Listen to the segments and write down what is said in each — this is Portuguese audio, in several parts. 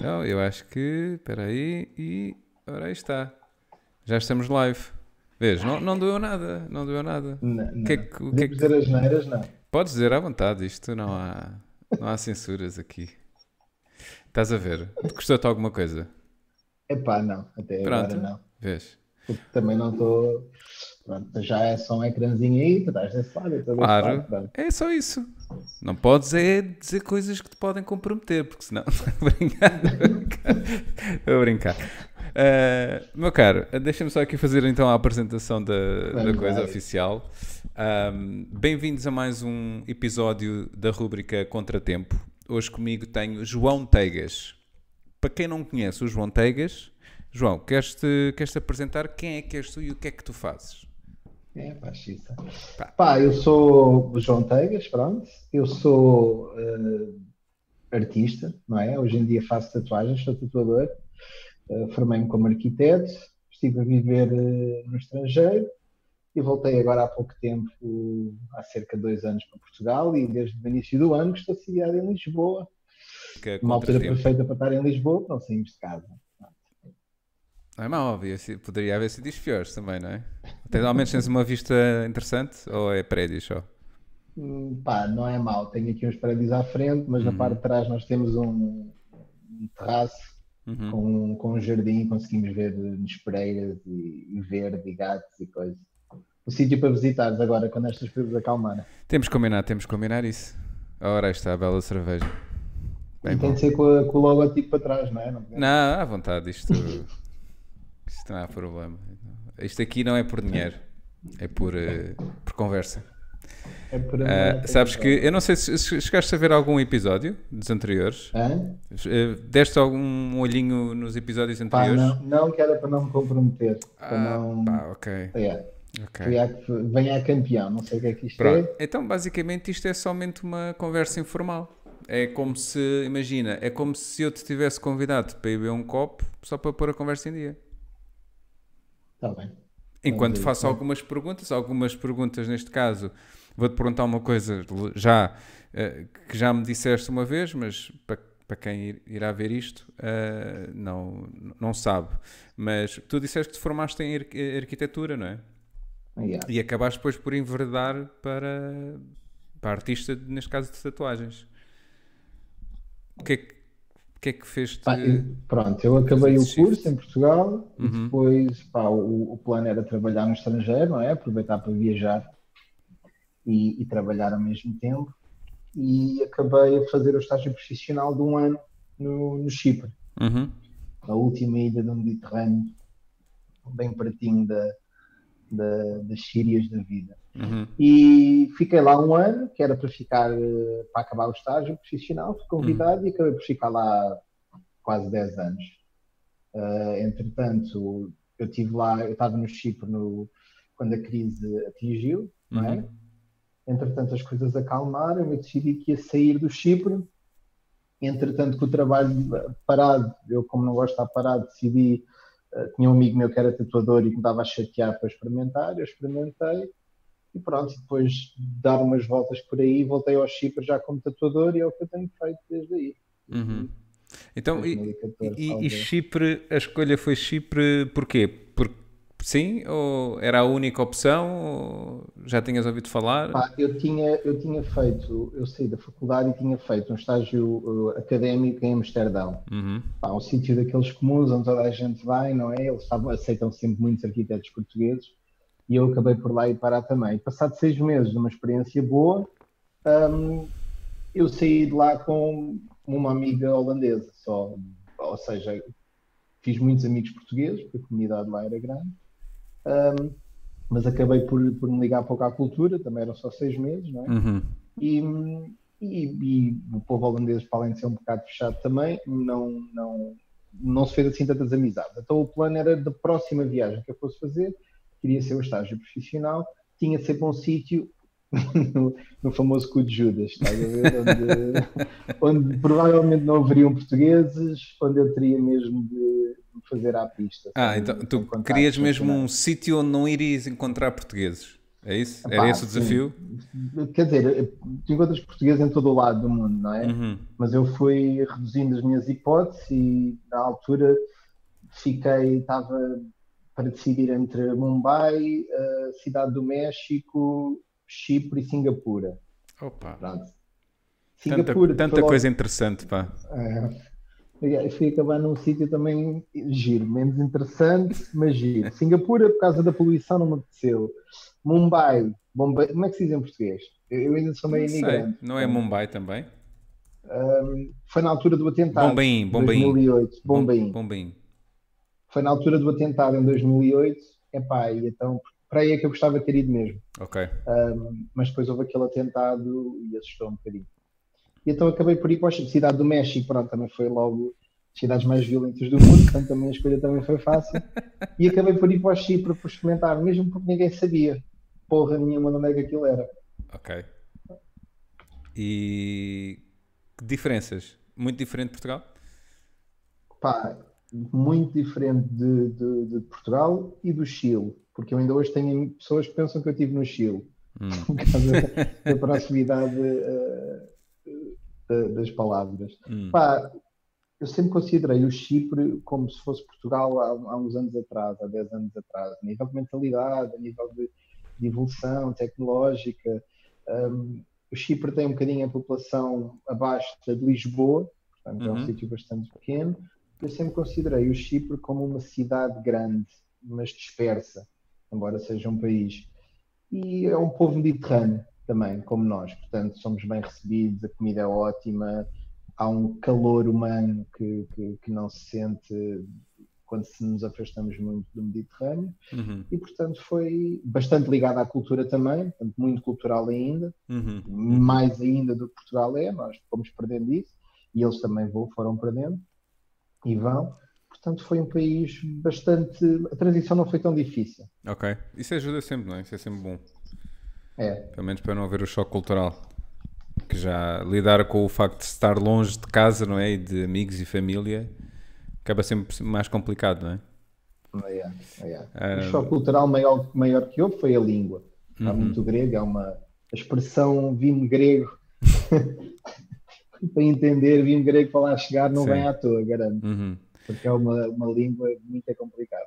Então, eu acho que. Espera aí. E. Ora, aí está. Já estamos live. Vês? Não, não doeu nada. Não doeu nada. Não, não. que é que- o que é que- dizer as neiras, não. Podes dizer à vontade. Isto não há. Não há censuras aqui. Estás a ver? Gostou-te alguma coisa? Epá, não. Até Pronto. agora não. Vês? Porque também não estou. Pronto, já é só um ecrãzinho aí, tu estás desse lado, desse Claro. lado. É só isso. Não podes é dizer coisas que te podem comprometer, porque senão. Estou brincar. Estou a brincar. Ah, meu caro, deixa-me só aqui fazer então a apresentação da, da coisa oficial. Ahm, Bem-vindos a mais um episódio da rúbrica Contratempo. Hoje comigo tenho João Teigas. Para quem não conhece o João Teigas, João, queres-te queres -te apresentar quem é que és tu e o que é que tu fazes? É, xiça. Pá. Pá, eu sou o João Teigas, pronto. Eu sou eh, artista, não é? Hoje em dia faço tatuagens, sou tatuador. Eh, Formei-me como arquiteto, estive a viver eh, no estrangeiro e voltei agora há pouco tempo, há cerca de dois anos, para Portugal e desde o início do ano estou sediado em Lisboa. É Uma altura perfeita para estar em Lisboa, não saímos de casa. Não é mau, si- poderia haver sítios piores também, não é? Até ao menos tens uma vista interessante ou é prédios só? Hum, Pá, não é mau. Tenho aqui uns prédios à frente, mas na parte de trás nós temos um, um terraço Uhum. com, com um jardim, conseguimos ver espereiras e, e verde e gatos e coisas. O sítio para visitares agora, quando estas coisas acalmarem. Temos que combinar, temos que combinar isso. Ora, está a bela cerveja. Bem E tem bom. de ser com, a- com o logotipo para trás, não é? Não, Não, à vontade, isto, isto não há problema. Isto aqui não é por dinheiro, é por, eh, por conversa. é por amor, sabes que, eu não sei se se chegaste a ver algum episódio dos anteriores. Eh, Deste algum olhinho nos episódios Pá, anteriores? não, não que era para não me comprometer. Para Ah, não. pá, ok. É, ok. fui à- venha a campeão, não sei o que é que isto Pronto. é. Então, basicamente, isto é somente uma conversa informal. É como se, imagina, é como se eu te tivesse convidado para ir beber um copo só para pôr a conversa em dia. Está Tá bem. Enquanto ver, faço sim. algumas perguntas, algumas perguntas neste caso, vou-te perguntar uma coisa já eh, que já me disseste uma vez, mas para, para quem ir- irá ver isto eh, não, não sabe. Mas tu disseste que te formaste em arqu- arquitetura, não é? Yeah. E acabaste depois por enverdar para, para artista, neste caso de tatuagens. O que é que, o que, é que fez-te. Pá, eu- pronto, eu acabei o esse shift. curso em Portugal e Uhum. depois pá, o, o plano era trabalhar no estrangeiro, não é? Aproveitar para viajar e, e trabalhar ao mesmo tempo. E acabei a fazer o estágio profissional de um ano no, no Chipre, Uhum, a última ilha do Mediterrâneo, bem pertinho da, da- das Sírias da vida. uhum, E fiquei lá um ano, que era para ficar, eh, para acabar o estágio profissional, fui convidado e acabei por ficar lá quase 10 anos. Eh, entretanto, eu estive lá, eu estava no Chipre no, quando a crise atingiu, não é? Uhum. Entretanto, as coisas acalmaram, eu decidi que ia sair do Chipre. Entretanto, com o trabalho parado, eu, como não gosto de estar parado, decidi. Eh, tinha um amigo meu que era tatuador e que me dava a chatear para experimentar. Eu experimentei e pronto. e Depois de dar umas voltas por aí, voltei ao Chipre já como tatuador e é o que eu tenho feito desde aí. uhum. Então, e, 2014, e- e talvez. Chipre, a escolha foi Chipre porquê? Sim? Ou era a única opção? Ou já tinhas ouvido falar? Pá, eu tinha, eu tinha feito, eu saí da faculdade e tinha feito um estágio eh, académico em Amsterdão. Uhum, Pá, um sítio daqueles comuns onde toda a gente vai, não é? Eles estavam- aceitam sempre muitos arquitetos portugueses e eu acabei por lá ir parar também. Passado seis meses de uma experiência boa, hum, eu saí de lá com uma amiga holandesa só, ou seja, fiz muitos amigos portugueses, porque a comunidade lá era grande, hum, mas acabei por, por me ligar pouco à cultura, também eram só seis meses, não é? uhum, E, e, e o povo holandês, para além de ser um bocado fechado também, não, não, não se fez assim tantas amizades. Então o plano era da próxima viagem que eu fosse fazer, queria ser o estágio profissional, tinha sempre um sítio no, no famoso cu de Judas, estás a ver? Onde, onde provavelmente não haveriam portugueses, onde eu teria mesmo de fazer à pista. Ah, então tu querias mesmo um sítio onde não irias encontrar portugueses? É isso? Epá, Era esse o desafio? Sim. Quer dizer, tu encontras português em todo o lado do mundo, não é? Uhum. Mas eu fui reduzindo as minhas hipóteses e na altura fiquei, estava para decidir entre Mumbai, Cidade do México, Chipre e Singapura. Opa! Pronto. Singapura. Tanta, tanta coisa logo... interessante, pá. É, fui acabar num sítio também giro, menos interessante, mas giro. Singapura, por causa da poluição, não me apeteceu. Mumbai, Bombay, como é que se diz em português? Eu ainda sou meio imigrante. Não é Mumbai também? Um, foi na altura do atentado. Bombaim, Bombaim. 2008. Bombaim. Bombaim. Foi na altura do atentado em 2008. Epá, e então para aí é que eu gostava de ter ido mesmo. Ok. Um, mas depois houve aquele atentado e assustou um bocadinho. E então acabei por ir para a cidade do México, pronto, também foi logo as cidades mais violentas do mundo, portanto também a escolha também foi fácil. E acabei por ir para o Chipre para experimentar, mesmo porque ninguém sabia porra nenhuma de onde é que aquilo era. Ok. E que diferenças? Muito diferente de Portugal? Pá, muito diferente de, de, de, Portugal e do Chile, porque eu ainda hoje tenho pessoas que pensam que eu estive no Chile, hum. por causa da, da proximidade uh, das palavras. Hum. Pá, eu sempre considerei o Chipre como se fosse Portugal há, há, uns anos atrás, há 10 anos atrás, a nível de mentalidade, a nível de, de evolução tecnológica. Um, o Chipre tem um bocadinho a população abaixo da de Lisboa, portanto é um uhum. sítio bastante pequeno. Eu sempre considerei o Chipre como uma cidade grande, mas dispersa, embora seja um país. E é um povo mediterrâneo também, como nós, portanto somos bem recebidos, a comida é ótima, há um calor humano que, que, que não se sente quando se nos afastamos muito do Mediterrâneo uhum. e portanto foi bastante ligado à cultura também, portanto, muito cultural ainda, uhum. mais ainda do que Portugal é, nós fomos perdendo isso e eles também vão, foram perdendo e vão. Portanto, foi um país bastante. A transição não foi tão difícil. Ok. Isso ajuda sempre, não é? Isso é sempre bom. É. Pelo menos para não haver o choque cultural. Que já lidar com o facto de estar longe de casa, não é? E de amigos e família acaba sempre mais complicado, não é? Um... O choque cultural maior, maior que houve foi a língua. Há uhum. muito grego, é uma a expressão vim grego para entender, vim grego para lá chegar não Sim. vem à toa, garanto. Uhum. Porque é uma, uma língua muito complicada.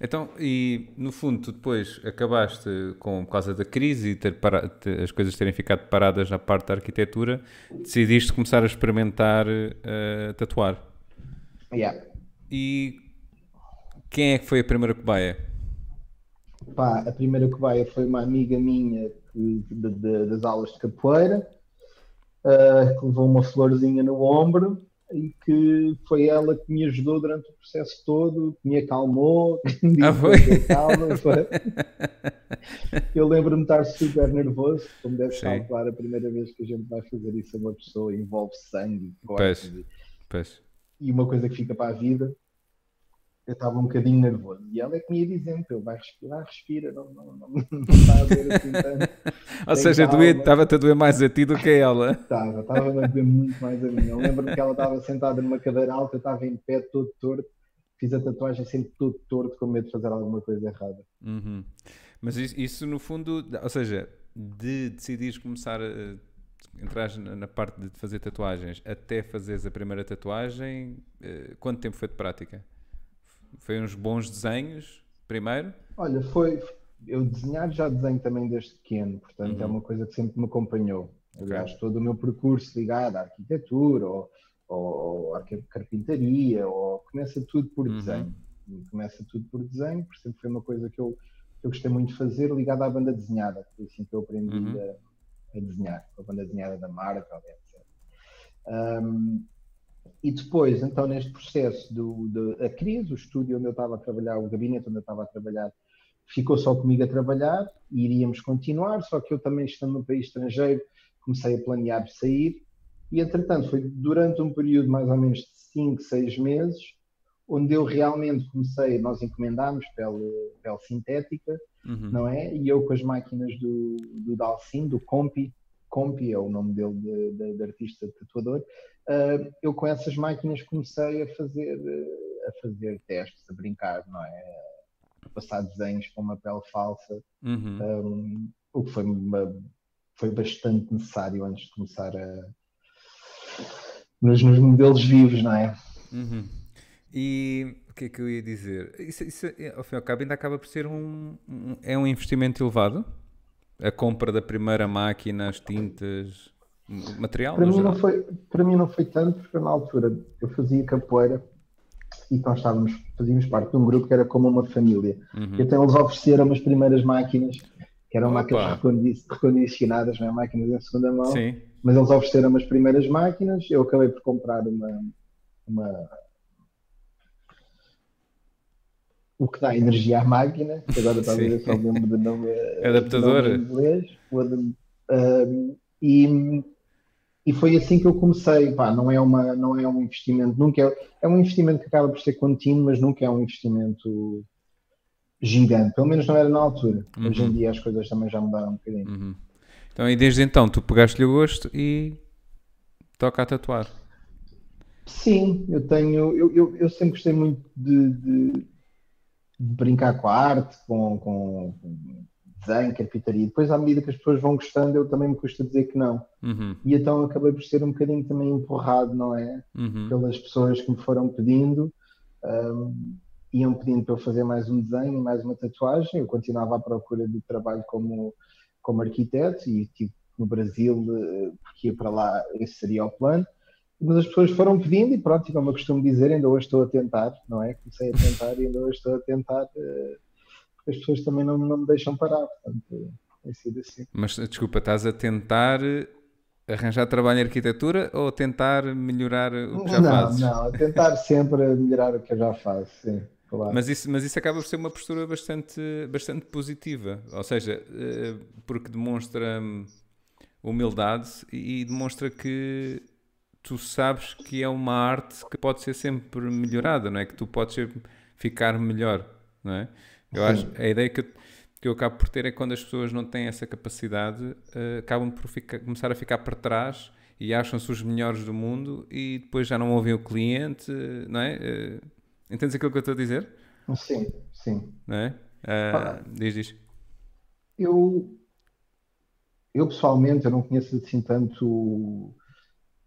Então, e no fundo, tu depois acabaste com, por causa da crise e ter para, ter, as coisas terem ficado paradas na parte da arquitetura, decidiste começar a experimentar uh, tatuar. Yeah. E quem é que foi a primeira cobaia? Pá, a primeira cobaia foi uma amiga minha que, de, de, das aulas de capoeira, uh, que levou uma florzinha no ombro e que foi ela que me ajudou durante o processo todo, que me acalmou, que me ah, foi? calma. Foi. Eu lembro-me de estar super nervoso, como deve calcular a primeira vez que a gente vai fazer isso a uma pessoa, envolve sangue, cortes. Pois. E uma coisa que fica para a vida, eu estava um bocadinho nervoso. E ela é que me ia dizendo, eu vai respirar, respira, não, não, não, não está a ver assim tanto. Ou seja, estava-te a doer mais a ti do que a ela. Estava, estava a doer muito mais a mim. Eu lembro-me que ela estava sentada numa cadeira alta, eu estava em pé todo torto, fiz a tatuagem sempre todo torto, com medo de fazer alguma coisa errada. Uhum. Mas isso, isso, no fundo, ou seja, de decidires começar a entrar na parte de fazer tatuagens até fazeres a primeira tatuagem, eh, quanto tempo foi de prática? Foi uns bons desenhos primeiro? Olha, foi. Eu desenhar já desenho também desde pequeno, portanto é uhum. é uma coisa que sempre me acompanhou. Aliás, okay. todo o meu percurso ligado à arquitetura ou, ou, à carpintaria, ou começa tudo por uhum. desenho. Começa tudo por desenho, por sempre foi uma coisa que eu, que eu gostei muito de fazer, ligada à banda desenhada. Foi assim que eu aprendi uhum. a, a, desenhar, a banda desenhada da marca, etc. Um, e depois, então, neste processo do, de, a crise, o estúdio onde eu estava a trabalhar, o gabinete onde eu estava a trabalhar, ficou só comigo a trabalhar e iríamos continuar, só que eu também, estando no país estrangeiro, comecei a planear sair. E, entretanto, foi durante um período mais ou menos de 5, 6 meses, onde eu realmente comecei, nós encomendámos pele, pele sintética, uhum. não é? E eu com as máquinas do, do Dalcin, do Compi, Compi é o nome dele de, de, de artista tatuador, uh, eu com essas máquinas comecei a fazer, uh, a fazer testes, a brincar, não é? passar desenhos com uma pele falsa, Uhum. um, o que foi, uma- foi bastante necessário antes de começar a. Nos, nos modelos vivos, não é? Uhum. E o que é que eu ia dizer? Isso, isso, ao fim e ao cabo, ainda acaba por ser um, um- é um investimento elevado? A compra da primeira máquina, as tintas, material Para mim, não foi, para mim não foi tanto, porque na altura eu fazia capoeira e nós estávamos, fazíamos parte de um grupo que era como uma família. Uhum. Então eles ofereceram as primeiras máquinas, que eram Opa. máquinas recondi- recondicionadas, não é? máquinas em segunda mão, Sim. mas eles ofereceram as primeiras máquinas, eu acabei por comprar uma, uma o que dá energia à máquina, que agora está a ver se eu lembro do nome, eh, Adaptador. do nome inglês, o um, e, e foi assim que eu comecei, pá, não é, uma, não é um investimento, nunca é, é um investimento que acaba por ser contínuo, mas nunca é um investimento gigante, pelo menos não era na altura. Hoje em Uhum. dia as coisas também já mudaram um bocadinho. Uhum. Então, e desde então, tu pegaste-lhe o gosto e toca a tatuar. Sim, eu tenho, eu, eu, eu sempre gostei muito de, de- de brincar com a arte, com, com, com desenho, carpintaria. Depois, à medida que as pessoas vão gostando, eu também me custa dizer que não. Uhum. E então acabei por ser um bocadinho também empurrado, não é? Uhum. Pelas pessoas que me foram pedindo, um, iam pedindo para eu fazer mais um desenho, mais uma tatuagem. Eu continuava à procura de trabalho como, como arquiteto e tipo, no Brasil, eh, porque ia para lá, esse seria o plano. Mas as pessoas foram pedindo e pronto, e como eu costumo dizer, ainda hoje estou a tentar, não é? Comecei a tentar e ainda hoje estou a tentar, eh, porque as pessoas também não, não me deixam parar, portanto, tem sido assim. Mas desculpa, estás a tentar arranjar trabalho em arquitetura ou tentar melhorar o que já não, fazes? não, a tentar sempre melhorar o que eu já faço, sim, claro. Mas isso, mas isso acaba por ser uma postura bastante, bastante positiva, ou seja, eh, porque demonstra hum, humildade e demonstra que tu sabes que é uma arte que pode ser sempre melhorada, não é? Que tu podes ficar melhor, não é? Eu Sim. acho, a ideia que eu, que eu acabo por ter é que quando as pessoas não têm essa capacidade, eh, acabam por ficar- começar a ficar para trás e acham-se os melhores do mundo e depois já não ouvem o cliente, não é? Eh, entendes aquilo que eu estou a dizer? Sim, sim. Não é? Ah, diz, diz. Eu, eu pessoalmente, eu não conheço assim tanto.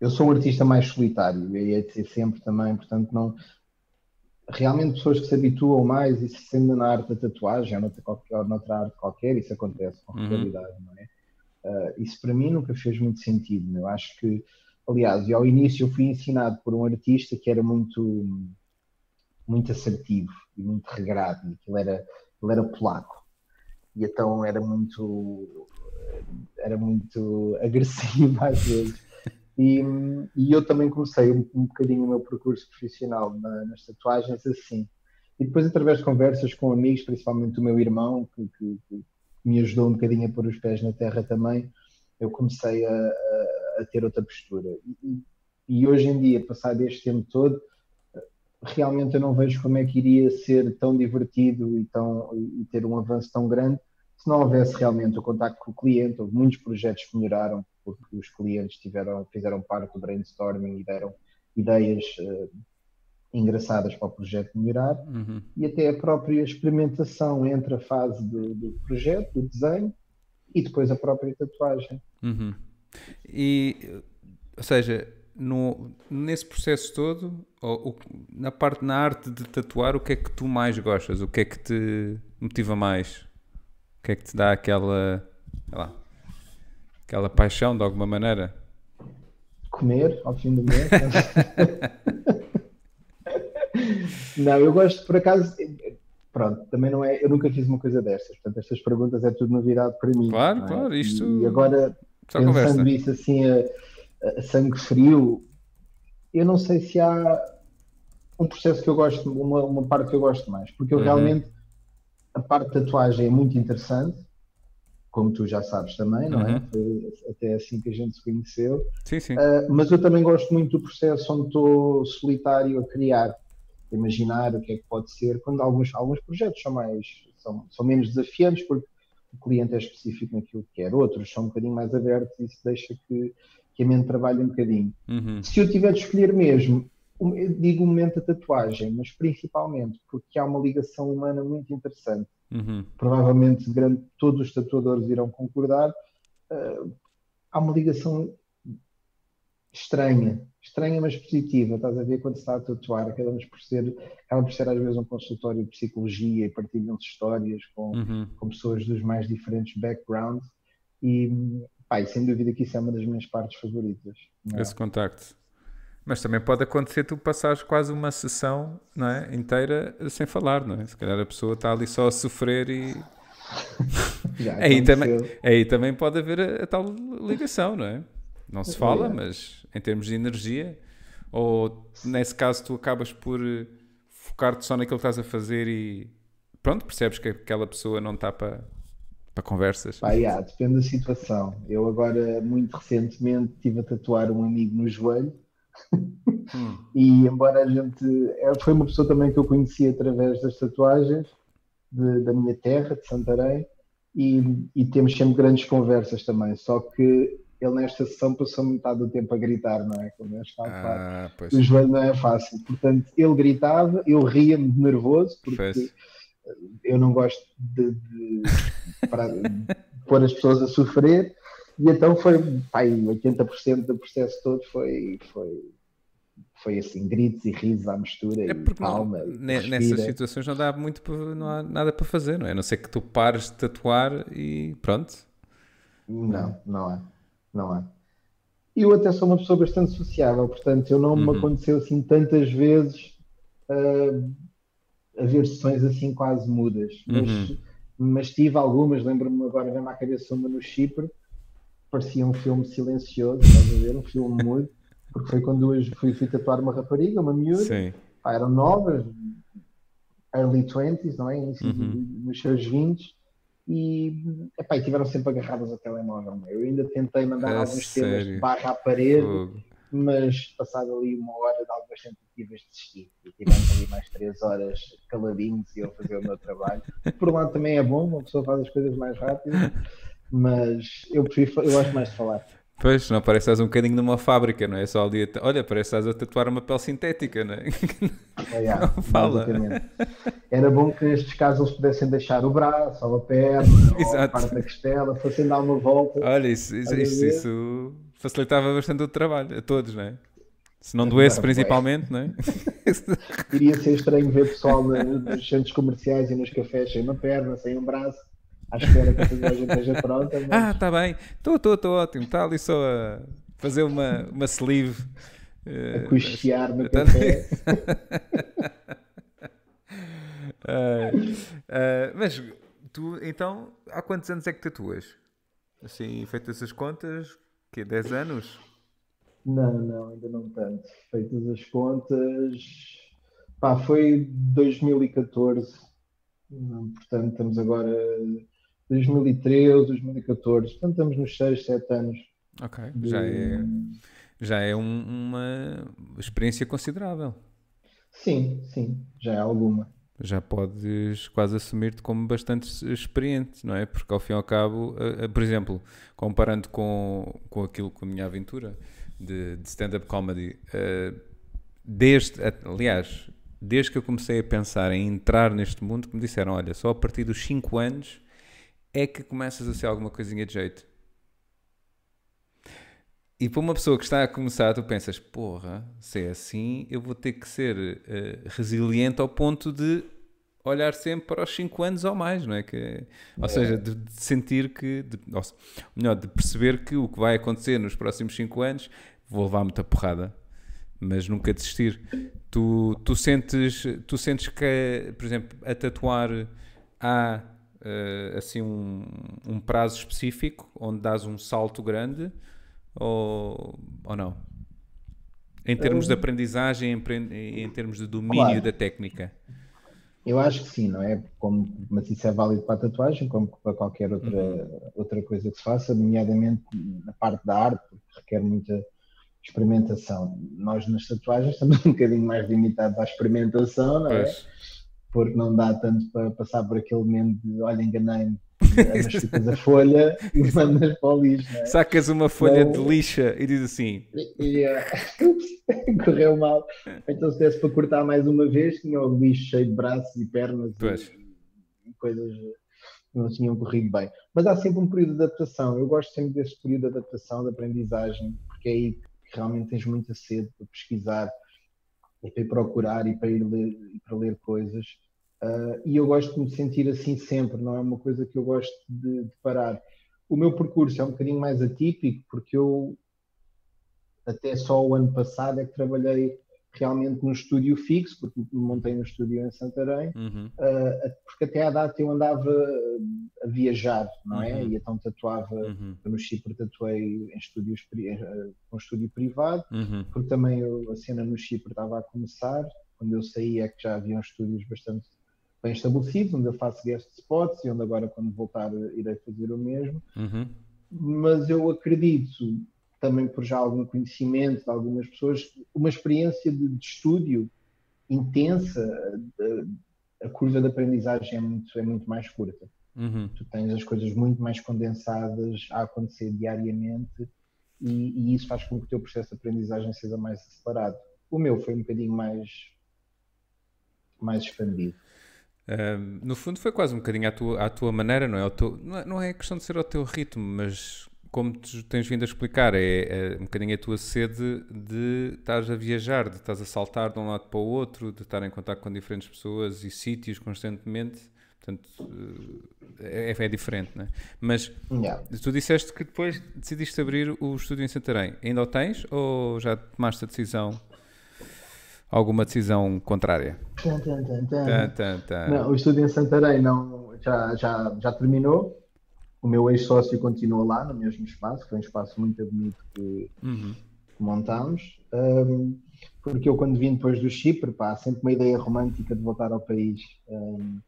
Eu sou um artista mais solitário, e é de ser sempre também, portanto, não. Realmente, pessoas que se habituam mais e se sentem na arte da tatuagem ou noutra, qualquer, noutra arte qualquer, isso acontece com Uhum. regularidade, não é? Ah, isso para mim nunca fez muito sentido. Eu acho que, aliás, eu ao início eu fui ensinado por um artista que era muito, muito assertivo e muito regrado, e aquilo era, ele era polaco e então era muito era muito agressivo às vezes e, e eu também comecei um, um bocadinho o meu percurso profissional na- nas tatuagens assim e depois através de conversas com amigos principalmente o meu irmão que, que- que me ajudou um bocadinho a pôr os pés na terra também eu comecei a, a- a ter outra postura e, e- hoje em dia passado este tempo todo realmente eu não vejo como é que iria ser tão divertido e, tão, e ter um avanço tão grande se não houvesse realmente o contacto com o cliente. Houve muitos projetos que melhoraram porque os clientes tiveram, fizeram parte do brainstorming e deram ideias eh, engraçadas para o projeto melhorar Uhum. e até a própria experimentação entre a fase do, do projeto, do desenho e depois a própria tatuagem. Uhum. E, ou seja, no, nesse processo todo, ou, o- na parte na arte de tatuar, o que é que tu mais gostas? O que é que te motiva mais? O que é que te dá aquela, lá, aquela paixão de alguma maneira? comer ao fim do mês. não, eu gosto, por acaso, pronto, também não é, eu nunca fiz uma coisa destas, portanto, estas perguntas é tudo novidade para mim. Claro, é? claro, isto- E agora, Só conversa. pensando isso assim a, a sangue frio, eu não sei se há um processo que eu gosto, uma, uma parte que eu gosto mais, porque eu Uhum. realmente, a parte de tatuagem é muito interessante, como tu já sabes também, não é? Uhum. Foi até assim que a gente se conheceu. Sim, sim. Uh, mas eu também gosto muito do processo onde estou solitário a criar, a imaginar o que é que pode ser, quando alguns, alguns projetos são mais são, são menos desafiantes porque o cliente é específico naquilo que quer, outros são um bocadinho mais abertos e isso deixa que, que a mente trabalhe um bocadinho. Uhum. Se eu tiver de escolher mesmo, digo o momento da tatuagem, mas principalmente porque há uma ligação humana muito interessante. Uhum. Provavelmente grande, todos os tatuadores irão concordar. Uh, há uma ligação estranha, estranha mas positiva. Estás a ver quando se está a tatuar, acabamos por ser, acaba por ser às vezes um consultório de psicologia e partilham-se histórias com, uhum. com pessoas dos mais diferentes backgrounds e, pá, e sem dúvida que isso é uma das minhas partes favoritas. É? Esse contacto. Mas também pode acontecer tu passares quase uma sessão não é, inteira sem falar, não é? Se calhar a pessoa está ali só a sofrer e. aí, também, aí também pode haver a, a, tal ligação, não é? Não se fala, é. mas em termos de energia, ou nesse caso tu acabas por eh, focar-te só naquilo que estás a fazer e pronto, percebes que aquela pessoa não está para, para conversas. Pá, yeah, depende da situação. Eu agora, muito recentemente, estive a tatuar um amigo no joelho Hum. E embora a gente. Foi uma pessoa também que eu conheci através das tatuagens de, da minha terra, de Santarém, e, e, temos sempre grandes conversas também. Só que ele nesta sessão passou metade do tempo a gritar, não é? Como é ah, o joelho não é fácil. Portanto, ele gritava, eu ria-me de nervoso, porque pois. eu não gosto de, de, de pôr as pessoas a sofrer e então foi, pai, 80% do processo todo foi, foi, foi assim, gritos e risos à mistura é e palma. Não, nessas situações não dá muito, não há nada para fazer, não é? A não ser que tu pares de tatuar e pronto. Não, não há. Não há. Eu até sou uma pessoa bastante sociável, portanto, eu não uhum. me aconteceu assim tantas vezes uh, haver sessões assim quase mudas. Mas, uhum. mas tive algumas, lembro-me agora, vem-me à cabeça uma no Chipre, parecia um filme silencioso, estás a ver? Um filme mudo, porque foi quando eu fui, fui tatuar uma rapariga, uma miúda, Sim. Pá, eram novas, early 20s, não é? Início uhum. nos seus 20 e, epá, e tiveram sempre agarradas ao telemóvel. Eu ainda tentei mandar é alguns sério? temas de barra à parede, mas passado ali uma hora de algumas tentativas desisti. E tivemos ali mais três horas caladinhos e eu fazer o meu trabalho. Por um lado também é bom, uma pessoa faz as coisas mais rápido mas eu prefiro, eu gosto mais de falar. Pois, não parece estás um bocadinho numa fábrica, não é? Só ali, olha, parece que estás a tatuar uma pele sintética, não é? é não fala. Era bom que nestes casos eles pudessem deixar o braço, ou a perna, ou a parte da costela, fossem dar uma volta. Olha, isso, isso, isso, isso facilitava bastante o trabalho, a todos, não é? Se não doesse principalmente, não é? Iria ser estranho ver pessoal nos centros comerciais e nos cafés sem uma perna, sem um braço à espera que a tatuagem esteja pronta. Mas... Ah, está bem. Estou, estou, estou ótimo. Está ali só a fazer uma, uma sleeve. A custear no café. uh, uh, mas tu, então, há quantos anos é que tatuas? Assim, feitas as contas, que 10 anos? Não, não, ainda não tanto. Feitas as contas, pá, foi 2014. Portanto, estamos agora 2013, 2014. Portanto, estamos nos 6, 7 anos. Ok, de... já é, já é um, uma experiência considerável. Sim, sim, já é alguma. Já podes quase assumir-te como bastante experiente, não é? Porque ao fim e ao cabo, uh, uh, por exemplo, comparando com, com aquilo com a minha aventura de, de stand-up comedy, uh, desde, aliás, desde que eu comecei a pensar em entrar neste mundo, que me disseram: olha, só a partir dos 5 anos é que começas a ser alguma coisinha de jeito. E para uma pessoa que está a começar, tu pensas, porra, se é assim, eu vou ter que ser uh, resiliente ao ponto de olhar sempre para os 5 anos ou mais, não é? Que, ou é. seja, de, de, sentir que, de, ou melhor, de perceber que o que vai acontecer nos próximos 5 anos vou levar muita porrada, mas nunca desistir. Tu, tu, sentes, tu sentes que, por exemplo, a tatuar há uh, assim um, um, prazo específico onde dás um salto grande ou, ou não? Em termos de aprendizagem, em, em termos de domínio claro. da técnica? Eu acho que sim, não é? Como, mas isso é válido para a tatuagem, como para qualquer outra, uhum. outra coisa que se faça, nomeadamente na parte da arte, porque requer muita experimentação. Nós nas tatuagens estamos um bocadinho mais limitados à experimentação, não é? Pois porque não dá tanto para passar por aquele momento de olha, enganei-me, mas a folha e mandas para o lixo. É? Sacas uma folha então, de lixa e diz assim: yeah. correu mal. Então, se desse para cortar mais uma vez, tinha o lixo cheio de braços e pernas e, e coisas não tinham corrido bem. Mas há sempre um período de adaptação. Eu gosto sempre desse período de adaptação, de aprendizagem, porque é aí que realmente tens muita sede para pesquisar e para ir procurar e para ir ler, e para ler coisas. Uh, e eu gosto de me sentir assim sempre, não é uma coisa que eu gosto de, de, parar. O meu percurso é um bocadinho mais atípico, porque eu até só o ano passado é que trabalhei realmente num estúdio fixo, porque montei um estúdio em Santarém, uhum. uh, porque até à data eu andava a viajar, não é? Uhum. E então tatuava, uhum. no Chipre tatuei em estúdios, uh, com estúdio privado, uhum. porque também eu, a cena no Chipre estava a começar, quando eu saí é que já havia estúdios bastante bem estabelecidos, onde eu faço guest spots e onde agora quando voltar irei fazer o mesmo. Uhum. Mas eu acredito também por já algum conhecimento de algumas pessoas, uma experiência de, de estúdio intensa, a, a, curva de aprendizagem é muito, é muito mais curta. Uhum. Tu tens as coisas muito mais condensadas a acontecer diariamente e, e, isso faz com que o teu processo de aprendizagem seja mais acelerado. O meu foi um bocadinho mais, mais expandido. Um, no fundo foi quase um bocadinho à tua, à tua maneira, não é? Teu, não é? Não é questão de ser ao teu ritmo, mas como tu tens vindo a explicar, é, é, um bocadinho a tua sede de estás a viajar, de estás a saltar de um lado para o outro, de estar em contato com diferentes pessoas e sítios constantemente. Portanto, eh, é, é diferente, não é? Mas yeah. tu disseste que depois decidiste abrir o estúdio em Santarém. Ainda o tens ou já tomaste a decisão? Alguma decisão contrária? Tan, tan, tan, não, o estúdio em Santarém não, já, já, já terminou o meu ex-sócio continua lá no mesmo espaço, foi um espaço muito bonito que, uhum. que montámos. Um, porque eu, quando vim depois do Chipre, pá, sempre uma ideia romântica de voltar ao país. Um,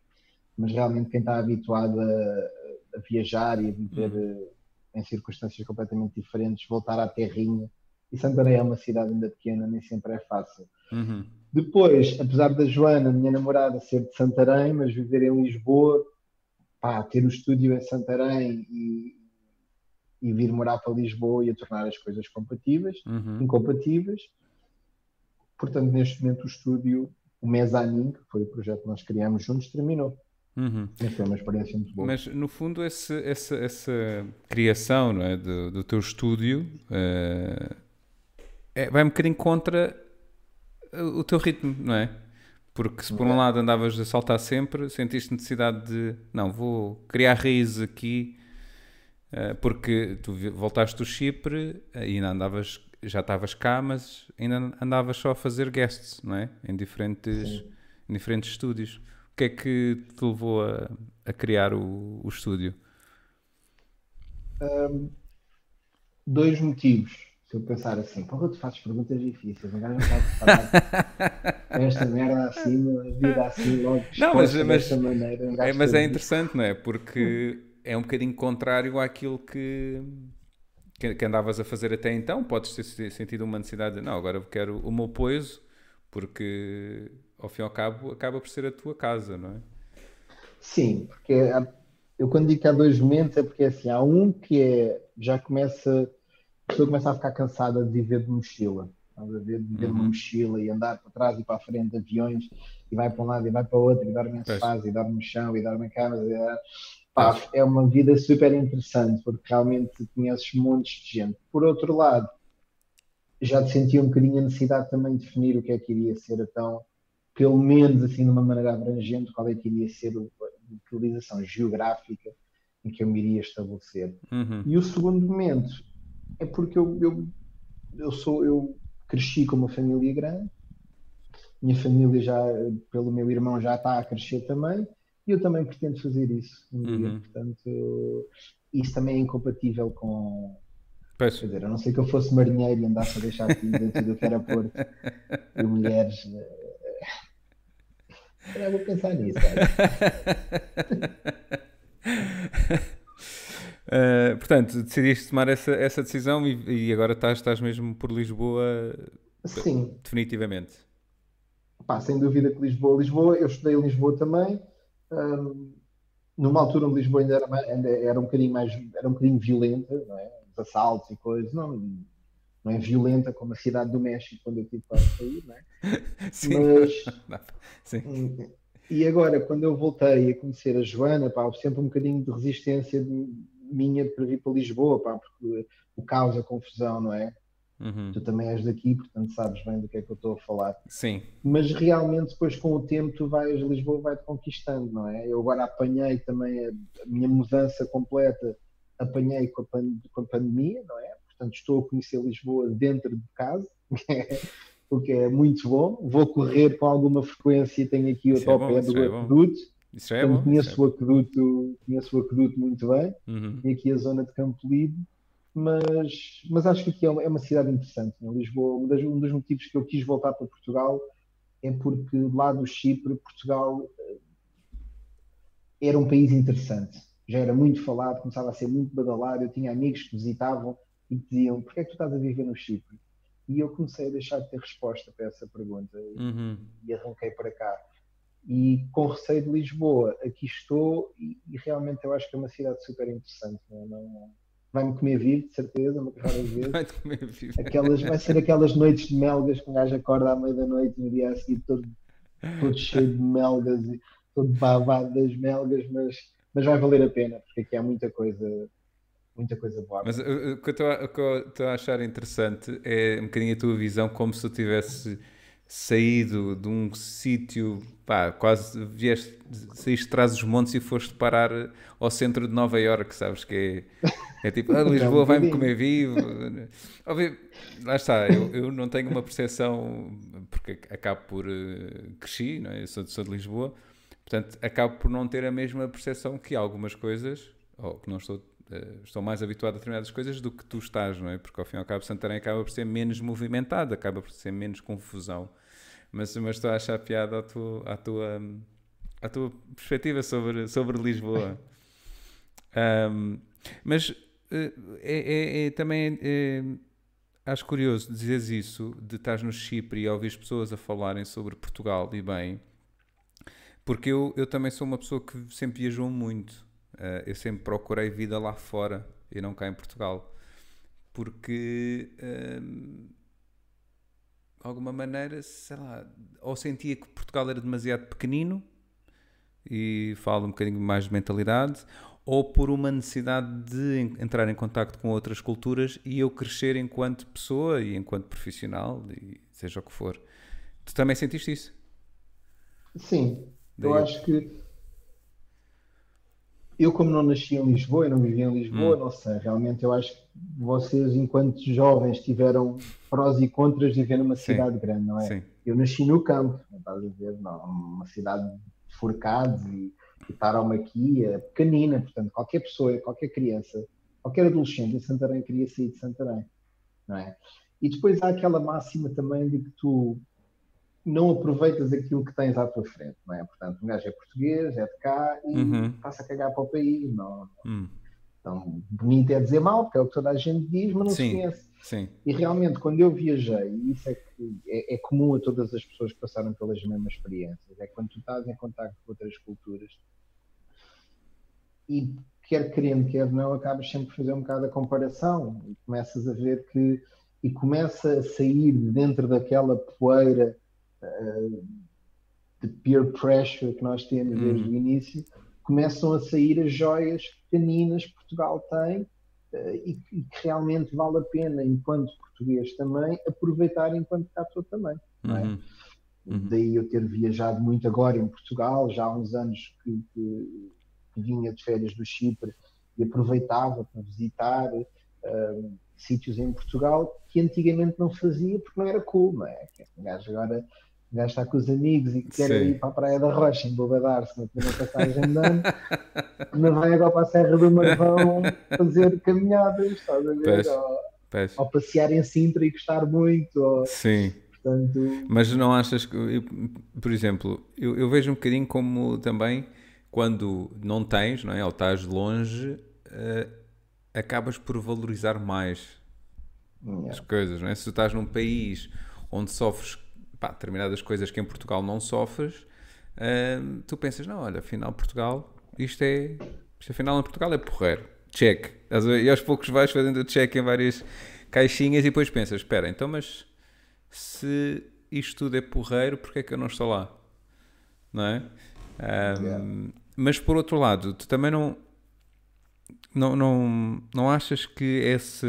mas realmente, quem está habituado a, a viajar e a viver uhum. em circunstâncias completamente diferentes, voltar à terrinha. E Santarém é uma cidade ainda pequena, nem sempre é fácil. Uhum. Depois, apesar da Joana, minha namorada, ser de Santarém, mas viver em Lisboa, pá, ter o estúdio em Santarém e, e vir morar para Lisboa e a tornar as coisas compatíveis, uhum. incompatíveis. Portanto, neste momento o estúdio, o Mezanin, que foi o projeto que nós criamos juntos, terminou. Uhum. Foi uma experiência muito boa. Mas no fundo esse, essa, essa criação é, do, do teu estúdio uh, é, vai um bocadinho contra o teu ritmo, não é? Porque se por um lado andavas a saltar sempre, sentiste necessidade de, não, vou criar raízes aqui, eh, porque tu voltaste do Chipre e ainda andavas, já estavas cá, mas ainda andavas só a fazer guests, não é? Em diferentes, em diferentes estúdios. O que é que te levou a, a criar o, o estúdio? Um, dois motivos se eu pensar assim, porra, tu fazes perguntas difíceis, o gajo não sabe falar esta merda assim, a vida assim, logo não, mas, mas, desta maneira. Um é, mas é interessante, não é? Porque é um bocadinho contrário àquilo que, que, que, andavas a fazer até então. Podes ter sentido uma necessidade de, não, agora eu quero o meu poiso, porque ao fim e ao cabo acaba por ser a tua casa, não é? Sim, porque eu quando digo que há dois momentos é porque assim, há um que é, já começa a pessoa começa a ficar cansada de viver de mochila. a ver? De viver uhum. uma mochila e andar para trás e para a frente de aviões e vai para um lado e vai para o outro e dorme em sofás e dorme no chão e dorme em cama. Pá, é uma vida super interessante porque realmente conheces montes de gente. Por outro lado, já te sentia um bocadinho a necessidade também de definir o que é que iria ser então, pelo menos assim de uma maneira abrangente, qual é que iria ser a localização geográfica em que eu me iria estabelecer. Uhum. E o segundo momento é porque eu, eu, eu sou eu cresci com uma família grande, minha família já, pelo meu irmão, já está a crescer também, e eu também pretendo fazer isso um dia. Uhum. Portanto, isso também é incompatível com. Pois. Quer dizer, a não ser que eu fosse marinheiro e andasse a deixar aqui dentro do que era Porto e mulheres. Eu vou pensar nisso. Uh, portanto, decidiste tomar essa, essa decisão e, e, agora estás, estás mesmo por Lisboa Sim. definitivamente. Pá, sem dúvida que Lisboa, Lisboa, eu estudei em Lisboa também. Um, numa altura onde Lisboa ainda era, ainda era um bocadinho mais, era um bocadinho violenta, não é? Os assaltos e coisas, não, não é violenta como a cidade do México quando eu tive para sair, não é? Sim. Mas, Sim. E agora, quando eu voltei a conhecer a Joana, pá, houve sempre um bocadinho de resistência de, minha para vir para Lisboa, pá, porque o caos, a confusão, não é? Uhum. Tu também és daqui, portanto sabes bem do que é que eu estou a falar. Sim. Mas realmente depois com o tempo tu vais, Lisboa vai-te conquistando, não é? Eu agora apanhei também a, a minha mudança completa, apanhei com a, pan, com a pandemia, não é? Portanto estou a conhecer Lisboa dentro de casa, o que é muito bom. Vou correr com alguma frequência e tenho aqui o isso top é do é. Isso é bom. Conheço, é o aqueduto, conheço o aqueduto muito bem. Uhum. E aqui a zona de Campo Lido mas, mas acho que aqui é uma, é uma cidade interessante. Né? Lisboa, um, das, um, dos motivos que eu quis voltar para Portugal é porque lá do Chipre, Portugal eh, era um país interessante. Já era muito falado, começava a ser muito badalado. Eu tinha amigos que visitavam e diziam: Porquê é que tu estás a viver no Chipre? E eu comecei a deixar de ter resposta para essa pergunta uhum. e arranquei para cá. E com receio de Lisboa, aqui estou e, e, realmente eu acho que é uma cidade super interessante. Não, é? não vai-me comer vivo, de certeza, uma carrada de vezes. Vai-te comer vivo. Aquelas, vai ser aquelas noites de melgas que um gajo acorda à meia da noite e no dia a seguir todo, todo cheio de melgas e todo babado das melgas, mas, mas vai valer a pena, porque aqui há muita coisa. Muita coisa boa. Mas o que eu estou a achar interessante é um bocadinho a tua visão, como se tu tivesse saído de um sítio, pá, quase vieste, saíste trás dos montes e foste parar ao centro de Nova Iorque, sabes? Que é, é tipo, ah, Lisboa vai-me comer vivo. Óbvio, lá está, eu, eu não tenho uma percepção, porque acabo por uh, cresci, não é? eu sou, sou de Lisboa, portanto, acabo por não ter a mesma percepção que algumas coisas, ou que não estou uh, estou mais habituado a determinadas coisas do que tu estás, não é? Porque ao fim e ao cabo Santarém acaba por ser menos movimentado, acaba por ser menos confusão mas, mas estou a achar piada à tua, à tua, à tua perspectiva sobre, sobre Lisboa. Um, mas eh, é, é, é também é, acho curioso dizeres isso, de estar no Chipre e ouvir pessoas a falarem sobre Portugal e bem, porque eu, eu também sou uma pessoa que sempre viajou muito. Uh, eu sempre procurei vida lá fora e não cá em Portugal. Porque de alguma maneira, sei lá, ou sentia que Portugal era demasiado pequenino e falo um bocadinho mais de mentalidade, ou por uma necessidade de entrar em contato com outras culturas e eu crescer enquanto pessoa e enquanto profissional, e seja o que for. Tu também sentiste isso? Sim, Daí eu acho que eu, como não nasci em Lisboa e não vivi em Lisboa, hum. não sei, realmente eu acho que vocês, enquanto jovens, tiveram prós e contras de viver numa Sim. cidade grande, não é? Sim. Eu nasci no campo, estás a ver? Não, uma cidade de forcados e, e taromaquia, pequenina, portanto, qualquer pessoa, qualquer criança, qualquer adolescente em Santarém queria sair de Santarém, não é? E depois há aquela máxima também de que tu não aproveitas aquilo que tens à tua frente, não é? Portanto, um gajo é português, é de cá e uhum. passa a cagar para o país, não. Uhum. Então, bonito é dizer mal, porque é o que toda a gente diz, mas não sim, se conhece. Sim. E realmente, quando eu viajei, e isso é, que é, é, comum a todas as pessoas que passaram pelas mesmas experiências, é quando tu estás em contato com outras culturas e quer querendo, quer não, acabas sempre por fazer um bocado a comparação e começas a ver que e começa a sair de dentro daquela poeira de peer pressure que nós temos desde uhum. o início, começam a sair as joias pequeninas que Portugal tem uh, e, que realmente vale a pena, enquanto português também, aproveitar enquanto cá estou também. Uhum. É? Uhum. Daí eu ter viajado muito agora em Portugal, já há uns anos que, que, que vinha de férias do Chipre e aproveitava para visitar uh, sítios em Portugal que antigamente não fazia porque não era cool, não é? Um gajo agora o gajo está com os amigos e quer ir para a Praia da Rocha, em Bobadar-se, na primeira passagem andando, não vai agora para a Serra do Marvão fazer caminhadas, estás a ver? Ou, ou, passear em Sintra e gostar muito. Ou, Sim. Portanto... Mas não achas que, eu, por exemplo, eu, eu, vejo um bocadinho como também quando não tens, não é? Ou estás longe, uh, acabas por valorizar mais yeah. as coisas, não é? Se tu estás num país onde sofres pá, determinadas coisas que em Portugal não sofres, uh, tu pensas, não, olha, afinal Portugal isto é, isto afinal em Portugal é porreiro. Check. E aos poucos vais fazendo o check em várias caixinhas e depois pensas, espera, então mas se isto tudo é porreiro, porque é que eu não estou lá? Não é? Um, yeah. Mas por outro lado, tu também não, não, não, não achas que esse,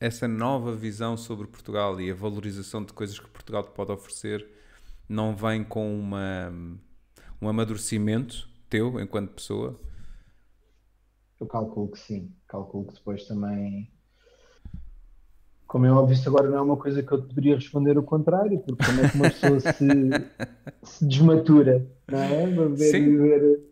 essa nova visão sobre Portugal e a valorização de coisas que Portugal te pode oferecer não vem com uma, um amadurecimento teu enquanto pessoa? Eu calculo que sim. Calculo que depois também. Como é óbvio, isso agora não é uma coisa que eu poderia responder o contrário, porque como é que uma pessoa se, se desmatura, não é? Ver, sim. Ver,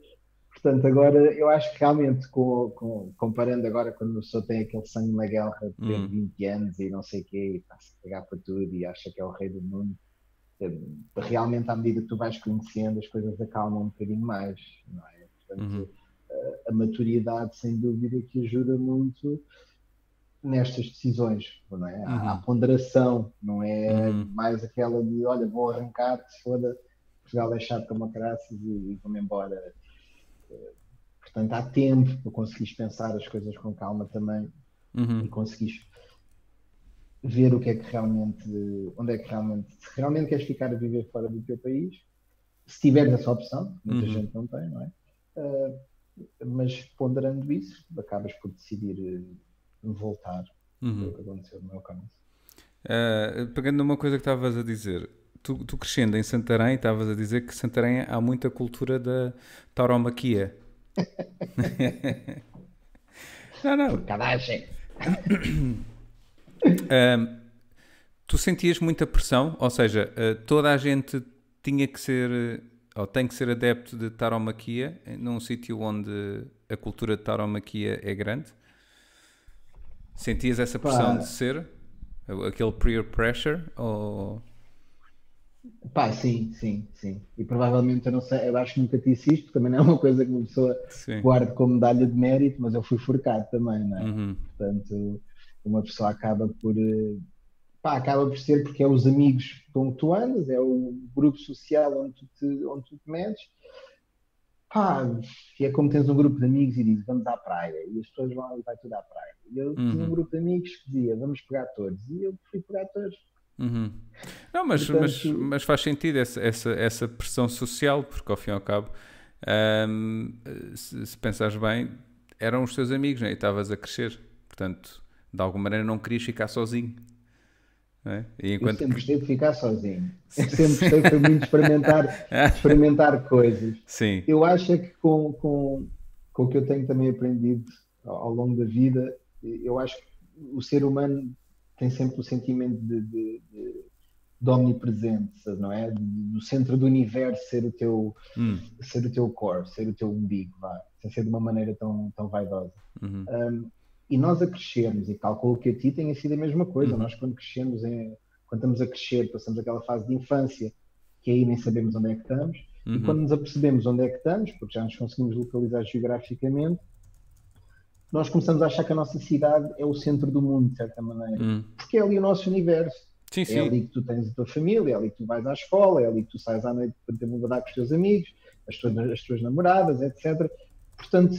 Portanto, agora eu acho que realmente, com, com, comparando agora quando uma pessoa tem aquele sangue na guerra de hum. 20 anos e não sei o quê, e está-se a pegar para tudo e acha que é o rei do mundo, eh, realmente à medida que tu vais conhecendo, as coisas acalmam um bocadinho mais, não é? Portanto, uhum. a, eh, a maturidade, sem dúvida, que ajuda muito nestas decisões, não é? Uhum. A, a ponderação, não é uhum. mais aquela de, olha, vou arrancar, se foda, Portugal é chato como a caraças e, e vou-me embora Portanto, há tempo para conseguires pensar as coisas com calma também uhum. e conseguires ver o que é que realmente, onde é que realmente, se realmente queres ficar a viver fora do teu país, se tiveres essa opção, muita uhum. gente não tem, não é? Uh, mas ponderando isso, acabas por decidir uh, voltar. Uhum. Foi o que aconteceu no meu caso. Uh, pegando numa coisa que estavas a dizer, tu, tu crescendo em Santarém, estavas a dizer que Santarém há muita cultura da tauromaquia. não, não. Porcadagem. um, tu sentias muita pressão? Ou seja, uh, toda a gente tinha que ser ou tem que ser adepto de tauromaquia num sítio onde a cultura de tauromaquia é grande? Sentias essa pressão Pá. de ser? Aquele peer pressure? Ou... Pá, sim, sim, sim. E provavelmente eu não sei, eu acho que nunca te disse também não é uma coisa que uma pessoa sim. guarde como medalha de mérito, mas eu fui forcado também, não é? Uhum. Portanto, uma pessoa acaba por. Eh, pá, acaba por ser porque é os amigos com que tu andas, é o grupo social onde tu te, onde tu te metes. Pá, e é como tens um grupo de amigos e dizes vamos à praia, e as pessoas vão e vai tudo à praia. E eu uhum. tinha um uhum. grupo de amigos que dizia vamos pegar todos, e eu fui pegar todos Uhum. Não, mas, Portanto, mas, mas, faz sentido essa, essa, essa pressão social, porque ao fim e ao cabo, se, se pensares bem, eram os teus amigos né? e estavas a crescer. Portanto, de alguma maneira não querias ficar sozinho. É? E enquanto... Eu sempre gostei de ficar sozinho. Eu sempre gostei de muito experimentar, experimentar coisas. Sim. Eu acho é que com, com, com o que eu tenho também aprendido ao longo da vida, eu acho que o ser humano tem sempre o sentimento de, de, de, de omnipresença, não é? Do centro do universo ser o teu, hum. ser o teu core, ser o teu umbigo, vá, sem ser de uma maneira tão, tão vaidosa. Uhum. Um, e nós a crescermos, e calculo que a ti tenha sido a mesma coisa, uhum. nós quando crescemos, em, quando estamos a crescer, passamos aquela fase de infância, que aí nem sabemos onde é que estamos, uhum. e quando nos apercebemos onde é que estamos, porque já nos conseguimos localizar geograficamente, nós começamos a achar que a nossa cidade é o centro do mundo, de certa maneira. Hum. Porque é ali o nosso universo. Sim, sim. É ali que tu tens a tua família, é ali que tu vais à escola, é ali que tu sais à noite para ter mudar com os teus amigos, as tuas, as tuas namoradas, etc. Portanto,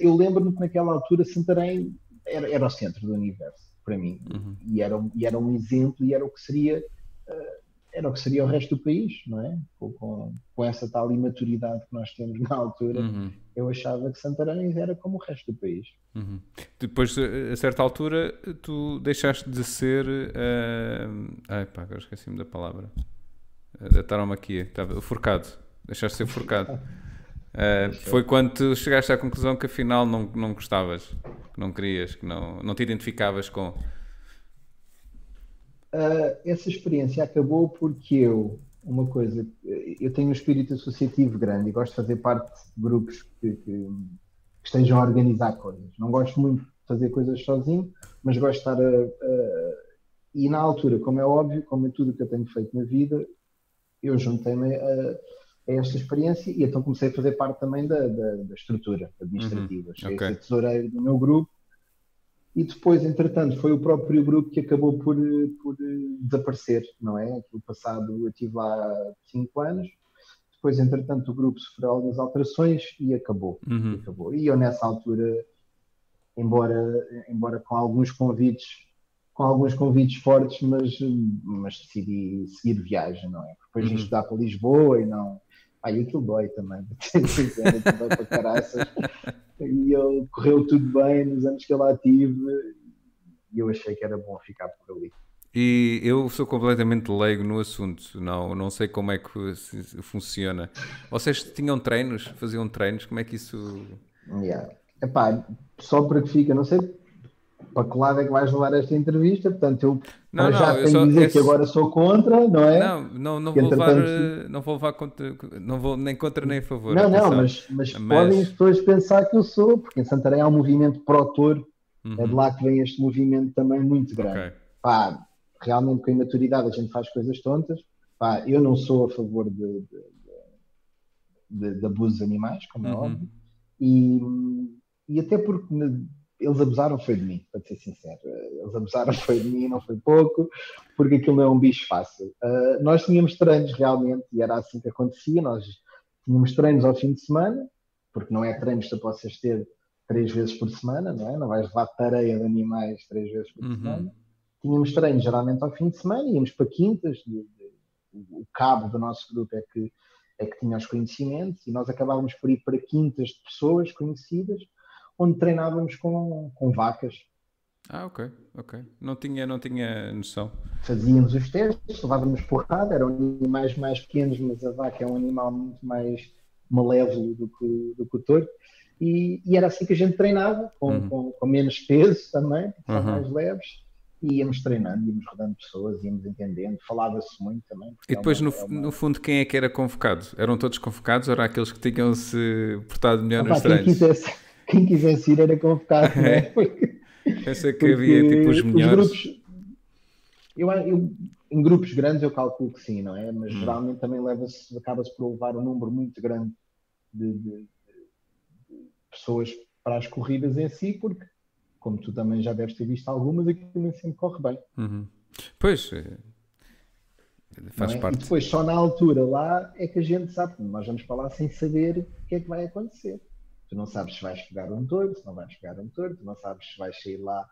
eu lembro-me que naquela altura Santarém era, era o centro do universo, para mim. Uhum. E, era, e era um exemplo e era o que seria uh, era o que seria o resto do país, não é? Com, com, com essa tal imaturidade que nós temos na altura, uhum. eu achava que Santarém era como o resto do país. Uhum. Depois, a certa altura, tu deixaste de ser. Uh... Ai pá, agora esqueci-me da palavra. Da taromaquia, estava forcado. Deixaste de ser forcado. Uh, foi quando tu chegaste à conclusão que afinal não, não gostavas, que não querias, que não, não te identificavas com uh, essa experiência acabou porque eu, uma coisa, eu tenho um espírito associativo grande e gosto de fazer parte de grupos que, que, que estejam a organizar coisas. Não gosto muito de fazer coisas sozinho, mas gosto de estar a, a e na altura, como é óbvio, como é tudo que eu tenho feito na vida, eu juntei-me a, a, esta experiência e então comecei a fazer parte também da, da, da estrutura administrativa. Uhum. Cheguei okay. a tesoureiro do meu grupo e depois, entretanto, foi o próprio grupo que acabou por, por desaparecer, não é? No passado eu estive lá cinco anos, Depois, entretanto, o grupo sofreu algumas alterações e acabou. Uhum. E acabou. E eu, nessa altura, embora, embora com alguns convites, com alguns convites fortes, mas, mas decidi seguir viagem, não é? Depois Uhum. de estudar para Lisboa e não. E aquilo dói também, dói para caraças. E ele correu tudo bem nos anos que eu lá tive e eu achei que era bom ficar por ali. E eu sou completamente leigo no assunto, não, não sei como é que funciona. Vocês tinham treinos, faziam treinos, como é que isso. Yeah. Epá, só para que fica, não sei para que lado é que vais levar esta entrevista, portanto eu Não, já tenho só- dizer esse- que agora sou contra, não é? Não, não, não Que, vou levar, eh, não vou levar contra, não vou nem contra nem a favor. Não, não, mas, mas, Mas- podem as pessoas pensar que eu sou, porque em Santarém há um movimento pró-touro, é de Uhum, lá que vem este movimento também muito grande. ok. Pá, realmente com a imaturidade a gente faz coisas tontas. Pá, eu não sou a favor de, de, de, de abusos de animais, como é Uhum. óbvio, e, e até porque eles abusaram foi de mim, para ser sincero. Eles abusaram foi de mim, não foi pouco, porque aquilo não é um bicho fácil. Ah, nós tínhamos treinos realmente, e era assim que acontecia, nós tínhamos treinos ao fim de semana, porque não é treinos que tu possas ter três vezes por semana, não é? Não vais levar tareia de animais três vezes por Uhum. semana. Tínhamos treinos geralmente ao fim de semana, íamos para quintas, de- de- o cabo do nosso grupo é que, é que tinha os conhecimentos, e nós acabávamos por ir para quintas de pessoas conhecidas, onde treinávamos com, com vacas. Ah, ok, ok. Não tinha, não tinha noção. Fazíamos os testes, levávamos porrada, eram animais mais pequenos, mas a vaca é um animal muito mais malévolo do que, do que o touro. E, e era assim que a gente treinava, com, Uhum. com, com menos peso também, porque Uhum. mais leves, e íamos treinando, íamos rodando pessoas, íamos entendendo, falava-se muito também. E é depois, uma- no, é uma- no fundo, quem é que era convocado? Eram todos convocados ou eram aqueles que tinham-se portado melhor Opa, nos quem, treinos? quisesse, quem quisesse ir era convocado, é? Porque- Pensei que havia tipo os melhores. grupos, eu, eu- em grupos grandes eu calculo que sim, não é? Mas Hum. geralmente também leva-se, acaba-se por levar um número muito grande de, de- de pessoas para as corridas em si, porque, como tu também já deves ter visto algumas, aquilo nem sempre corre bem. Uhum. Pois, eh, faz é? E parte. depois, só na altura lá é que a gente sabe, nós vamos para lá sem saber o que é que vai acontecer. Tu não sabes se vais pegar um touro, se não vais pegar um touro, tu não sabes se vais sair lá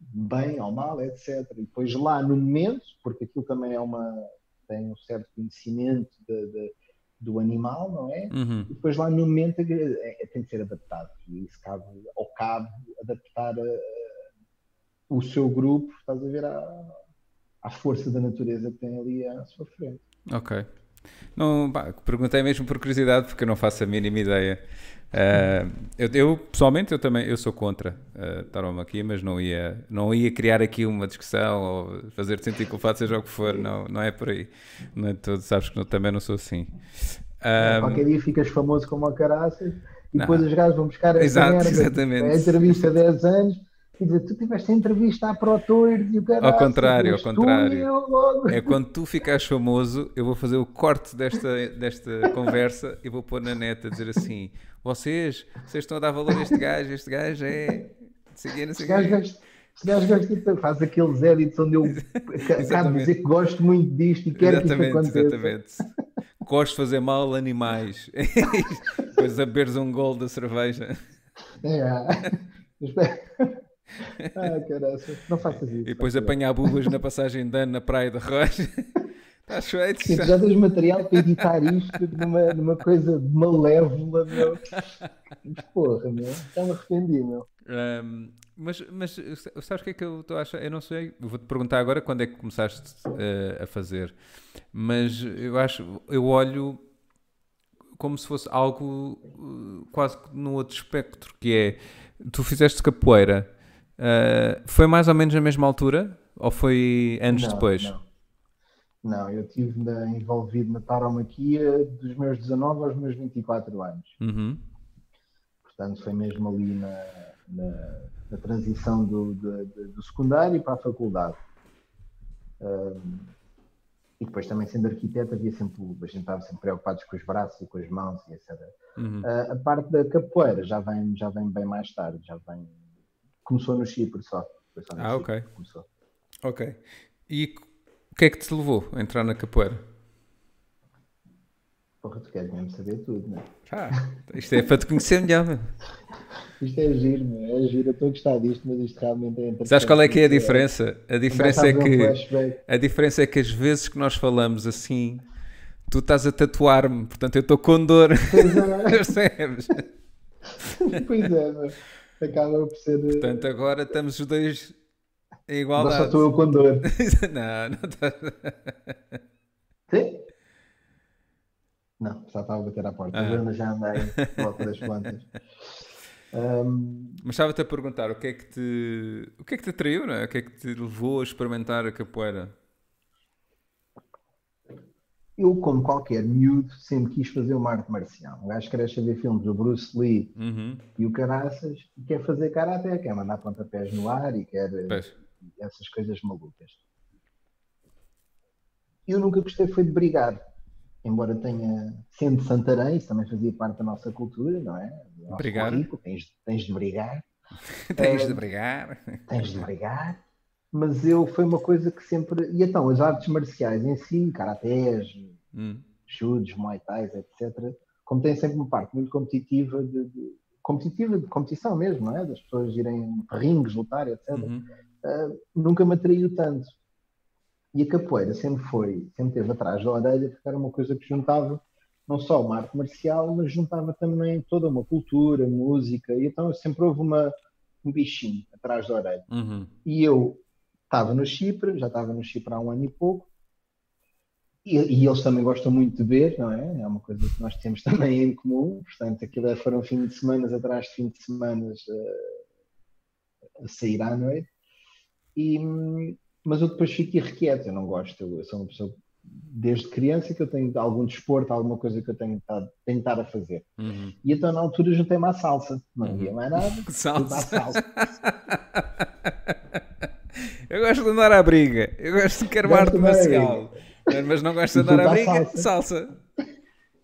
bem ou mal, etc. E depois lá no momento, porque aquilo também é uma tem um certo conhecimento de- de- do animal, não é? Uhum. E depois lá no momento é, é- tem que ser adaptado. E isso cabe ao cabo adaptar a- o seu grupo, estás a ver, à, à força da natureza que tem ali à sua frente. Ok. Não, pá, perguntei mesmo por curiosidade, porque eu não faço a mínima ideia. Ah, eu, eu, pessoalmente, eu também eu sou contra uh, estar aqui, mas não ia, não ia criar aqui uma discussão ou fazer sentir culpado, seja o que for. Não, não é por aí. Não é todo, sabes que não- também não sou assim. Ah, Qualquer dia ficas famoso como a caraças e Não. depois os gajos vão buscar essa Exato, exatamente. a entrevista há 10 anos e dizer, tu tiveste a entrevista à Pro Tours e o contrário, ao contrário. eu logo. É quando tu ficares famoso, eu vou fazer o corte desta, desta conversa e vou pôr na neta a dizer assim: vocês, vocês estão a dar valor a este gajo, este gajo é. não sei o quê, não sei Este o gajo quê." gosta- gajo faz aqueles edits onde eu acabo de Exatamente. dizer que gosto muito disto e quero que isto Exatamente, aconteça. exatamente. Gosto de fazer mal a animais. Depois a beberes um gol da cerveja. É. ah, não faças isso. E depois apanhar bubas na passagem de ano na Praia da Rocha. Estás feito? Sim, já tens material para editar isto numa, numa coisa malévola, meu. Porra, meu. Já me arrependi, meu. Um, mas, mas sabes o que é que eu estou a achar? Eu não sei, vou-te perguntar agora quando é que começaste uh, a fazer, mas eu acho, eu olho como se fosse algo uh, quase que no outro espectro, que é, tu fizeste capoeira, uh, foi mais ou menos na mesma altura? Ou foi anos Não, depois? Não. Não, eu estive envolvido na tauromaquia dos meus 19 aos meus 24 anos. Uhum. Portanto, foi mesmo ali na, na, na transição do, do, do- secundário para a faculdade. Ahm, e depois também sendo arquiteto havia sempre, a gente estava sempre preocupados com os braços e com as mãos e etc. Uhum. Ah, a parte da capoeira já vem, já vem bem mais tarde, já vem. Começou no Chipre só. Só no Ah, Chipre ok. Começou. Ok. E o que é que te levou a entrar na capoeira? Porra, tu queres mesmo saber tudo, não é? Ah, isto é para te conhecer melhor. meu. Isto é giro, meu. é giro. Eu estou a gostar disto, mas isto realmente é interessante. Sabes qual é que é a diferença? A diferença é a haver um que a diferença é que as vezes que nós falamos assim, tu estás a tatuar-me, portanto eu estou com dor. Pois é, Percebes? pois é, meu. Acaba por ser. eh, Portanto, agora estamos os dois em Agora só igualdade. estou eu com dor. não, não está. Sim? Não, só estava a bater à porta. Ah. Já andei em volta das plantas. Ahm, Mas estava-te a perguntar o que é que te. O que é que te atraiu, não é? O que é que te levou a experimentar a capoeira? Eu, como qualquer miúdo, sempre quis fazer uma arte marcial. Um gajo cresce a ver filmes do Bruce Lee Uhum. e o Caraças e quer fazer karaté, quer mandar pontapés no ar e quer eh, Pois. essas coisas malucas. Eu nunca gostei foi de brigar. Embora tenha, sendo de Santarém, isso também fazia parte da nossa cultura, não é? Do nosso Brigar. currículo, Tens, tens de brigar. Tens Eh, de brigar. tens de brigar, mas eu foi uma coisa que sempre. E então, as artes marciais em si, karatés, Hum. judos, muay thais, etc., como tem sempre uma parte muito competitiva, de, de- competitiva de competição mesmo, não é? Das pessoas irem a rings, lutar, etc., Uhum. ah, nunca me atraiu tanto. E a capoeira sempre foi, sempre teve atrás da orelha, porque era uma coisa que juntava não só uma arte marcial, mas juntava também toda uma cultura, música, e então sempre houve uma, um bichinho atrás da orelha. Uhum. E eu estava no Chipre, já estava no Chipre há um ano e pouco, e, e eles também gostam muito de beber, não é? É uma coisa que nós temos também em comum, portanto, aquilo é- foram fim de semana atrás de fim de semana a sair à noite. E, mas eu depois fico irrequieto, eu não gosto, eu, sou uma pessoa desde criança que eu tenho algum desporto, alguma coisa que eu tenho estado, tenho estado a fazer. Uhum. E então na altura juntei-me à salsa, não havia mais nada, Salsa. salsa. Eu gosto de andar à briga. Eu gosto de à marcial. Mas não gosto de andar à briga. salsa. Salsa.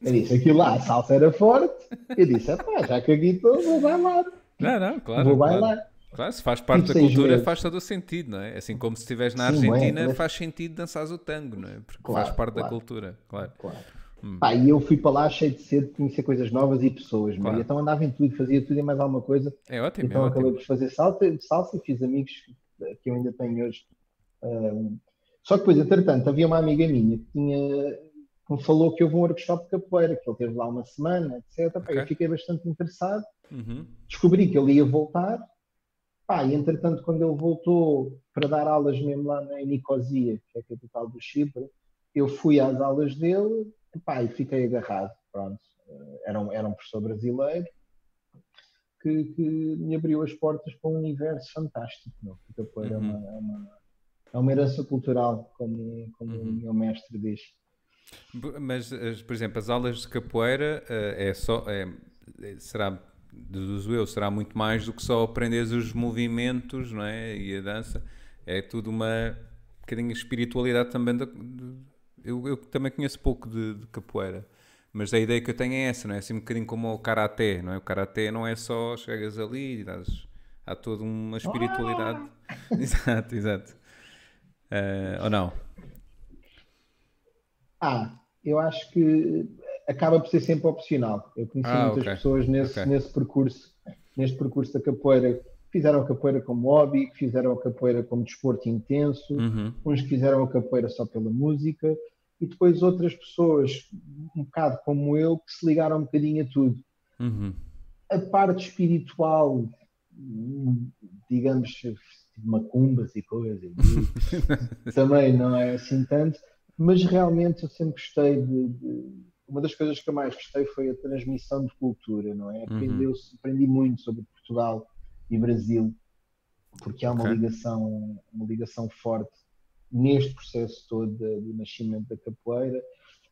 Eu disse, aquilo lá, a salsa era forte. Eu disse, pá, já que aqui estou, vou bailar. Não, não, claro. vou claro. bailar. Claro, se faz parte Tive da cultura, meses. faz todo o sentido, não é? Assim como se estiveres na Sim, Argentina, é, mas- faz sentido dançares o tango, não é? Porque Claro, faz parte da claro. cultura, claro. Claro. Hum. Pá, e eu fui para lá cheio de sede de conhecer coisas novas e pessoas. Claro. E então andava em tudo, fazia tudo e mais alguma coisa. É ótimo, Então é acabei ótimo. por fazer salsa, salsa e fiz amigos que eu ainda tenho hoje. Ahm, só que depois, entretanto, havia uma amiga minha que tinha que me falou que houve um workshop de capoeira, que ele teve lá uma semana, etc. Pá, Ok. Eu fiquei bastante interessado. Uhum. descobri que ele ia voltar. Pá, e entretanto, quando ele voltou para dar aulas mesmo lá na Nicosia, que é a capital do Chipre, eu fui às aulas dele pá, e fiquei agarrado. Pronto. Era um, era um professor brasileiro que, que me abriu as portas para um universo fantástico. Meu. A capoeira é, Uhum. uma, é, uma, é uma herança cultural, como, como Uhum. o meu mestre diz. Mas, as- por exemplo, as aulas de capoeira eh, é só. é- é- será, deduzo eu, será muito mais do que só aprenderes os movimentos não é? e a dança. É tudo uma bocadinho de espiritualidade também. da- de- eu, eu também conheço pouco de, de capoeira. Mas a ideia que eu tenho é essa, não é? Assim um bocadinho como o karaté, não é? O karaté não é só chegas ali e dás, há toda uma espiritualidade. Exato, exato. Eh, ou não? Ah, eu acho que acaba por ser sempre opcional. Eu conheci Ah, muitas ok. pessoas nesse, Ok. nesse percurso, neste percurso da capoeira, que fizeram a capoeira como hobby, que fizeram a capoeira como desporto intenso, Uhum. uns que fizeram a capoeira só pela música, e depois outras pessoas, um bocado como eu, que se ligaram um bocadinho a tudo. Uhum. A parte espiritual, digamos, tipo macumbas e coisas, também não é assim tanto, mas realmente eu sempre gostei de, de- Uma das coisas que eu mais gostei foi a transmissão de cultura, não é? Aprendeu-se- aprendi muito sobre Portugal e Brasil, porque há uma Ok. ligação, uma ligação forte neste processo todo do nascimento da capoeira.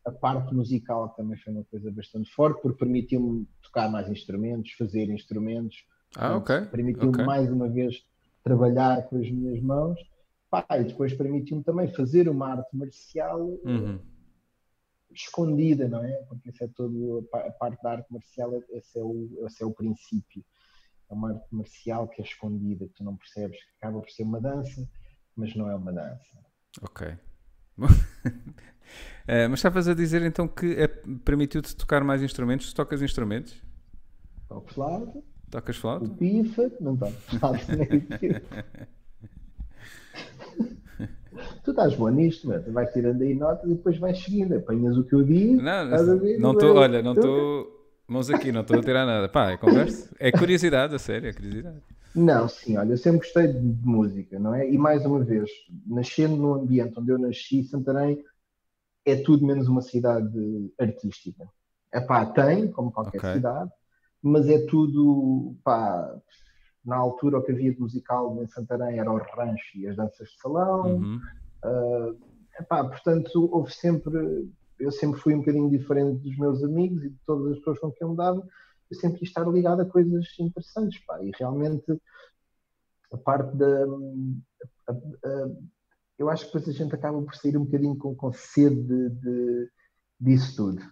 A parte musical também foi uma coisa bastante forte, porque permitiu-me tocar mais instrumentos, fazer instrumentos, Ah, ok. Permitiu-me ok. mais uma vez trabalhar com as minhas mãos. Pá, e depois permitiu-me também fazer uma arte marcial Uhum. escondida, não é? Porque isso é todo a parte da arte marcial, esse é o, esse é o princípio. É uma arte marcial que é escondida, que tu não percebes, que acaba por ser uma dança, mas não é uma dança. Ok. Uh, mas estavas a dizer então que é, permitiu-te tocar mais instrumentos? Tu tocas instrumentos? Toco flauta. Tocas flauta? O pifa, não toco flauta nem Tu estás bom nisto, mano. Tu vais tirando aí notas e depois vais seguindo. Apanhas o que eu digo. Não, não estou, olha, não estou. Mãos aqui, não estou a tirar nada. Pá, é conversa. É curiosidade, a sério, é curiosidade. Não, sim, olha, eu sempre gostei de, de música, não é? E mais uma vez, nascendo no ambiente onde eu nasci, Santarém é tudo menos uma cidade artística. É pá, tem, como qualquer okay. cidade, mas é tudo, pá, na altura o que havia de musical em Santarém era o rancho e as danças de salão. Uhum. Uh, epá, portanto, houve sempre, eu sempre fui um bocadinho diferente dos meus amigos e de todas as pessoas com quem eu me dava, sempre quis estar ligado a coisas interessantes, pá, e realmente a parte da. A, a, eu acho que depois a gente acaba por sair um bocadinho com, com sede de, de, disso tudo.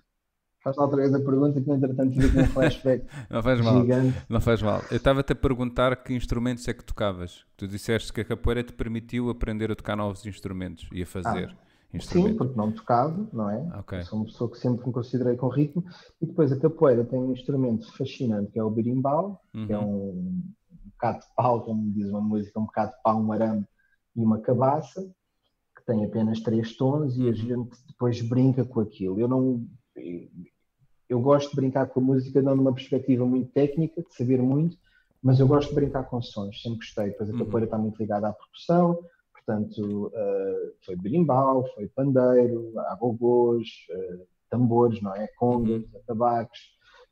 Faz outra vez a pergunta que, entretanto, tive um flashback não faz mal, gigante. Não faz mal. Eu estava-te a perguntar que instrumentos é que tocavas. Tu disseste que a capoeira te permitiu aprender a tocar novos instrumentos e a fazer. Ah, sim, porque não tocava, não é? Okay. Sou uma pessoa que sempre me considerei com ritmo. E depois a capoeira tem um instrumento fascinante que é o berimbau, uhum. que é uhum. um, um bocado de pau, como diz uma música, um bocado de pau, um arame e uma cabaça, que tem apenas três tons e a uhum. gente depois brinca com aquilo. Eu não eu gosto de brincar com a música não numa perspectiva muito técnica, de saber muito, mas eu gosto de brincar com sons, sempre gostei. Depois a uhum. capoeira está muito ligada à percussão, portanto, uh, foi berimbau, foi pandeiro, agogôs, uh, tambores, não é? Congas, uhum.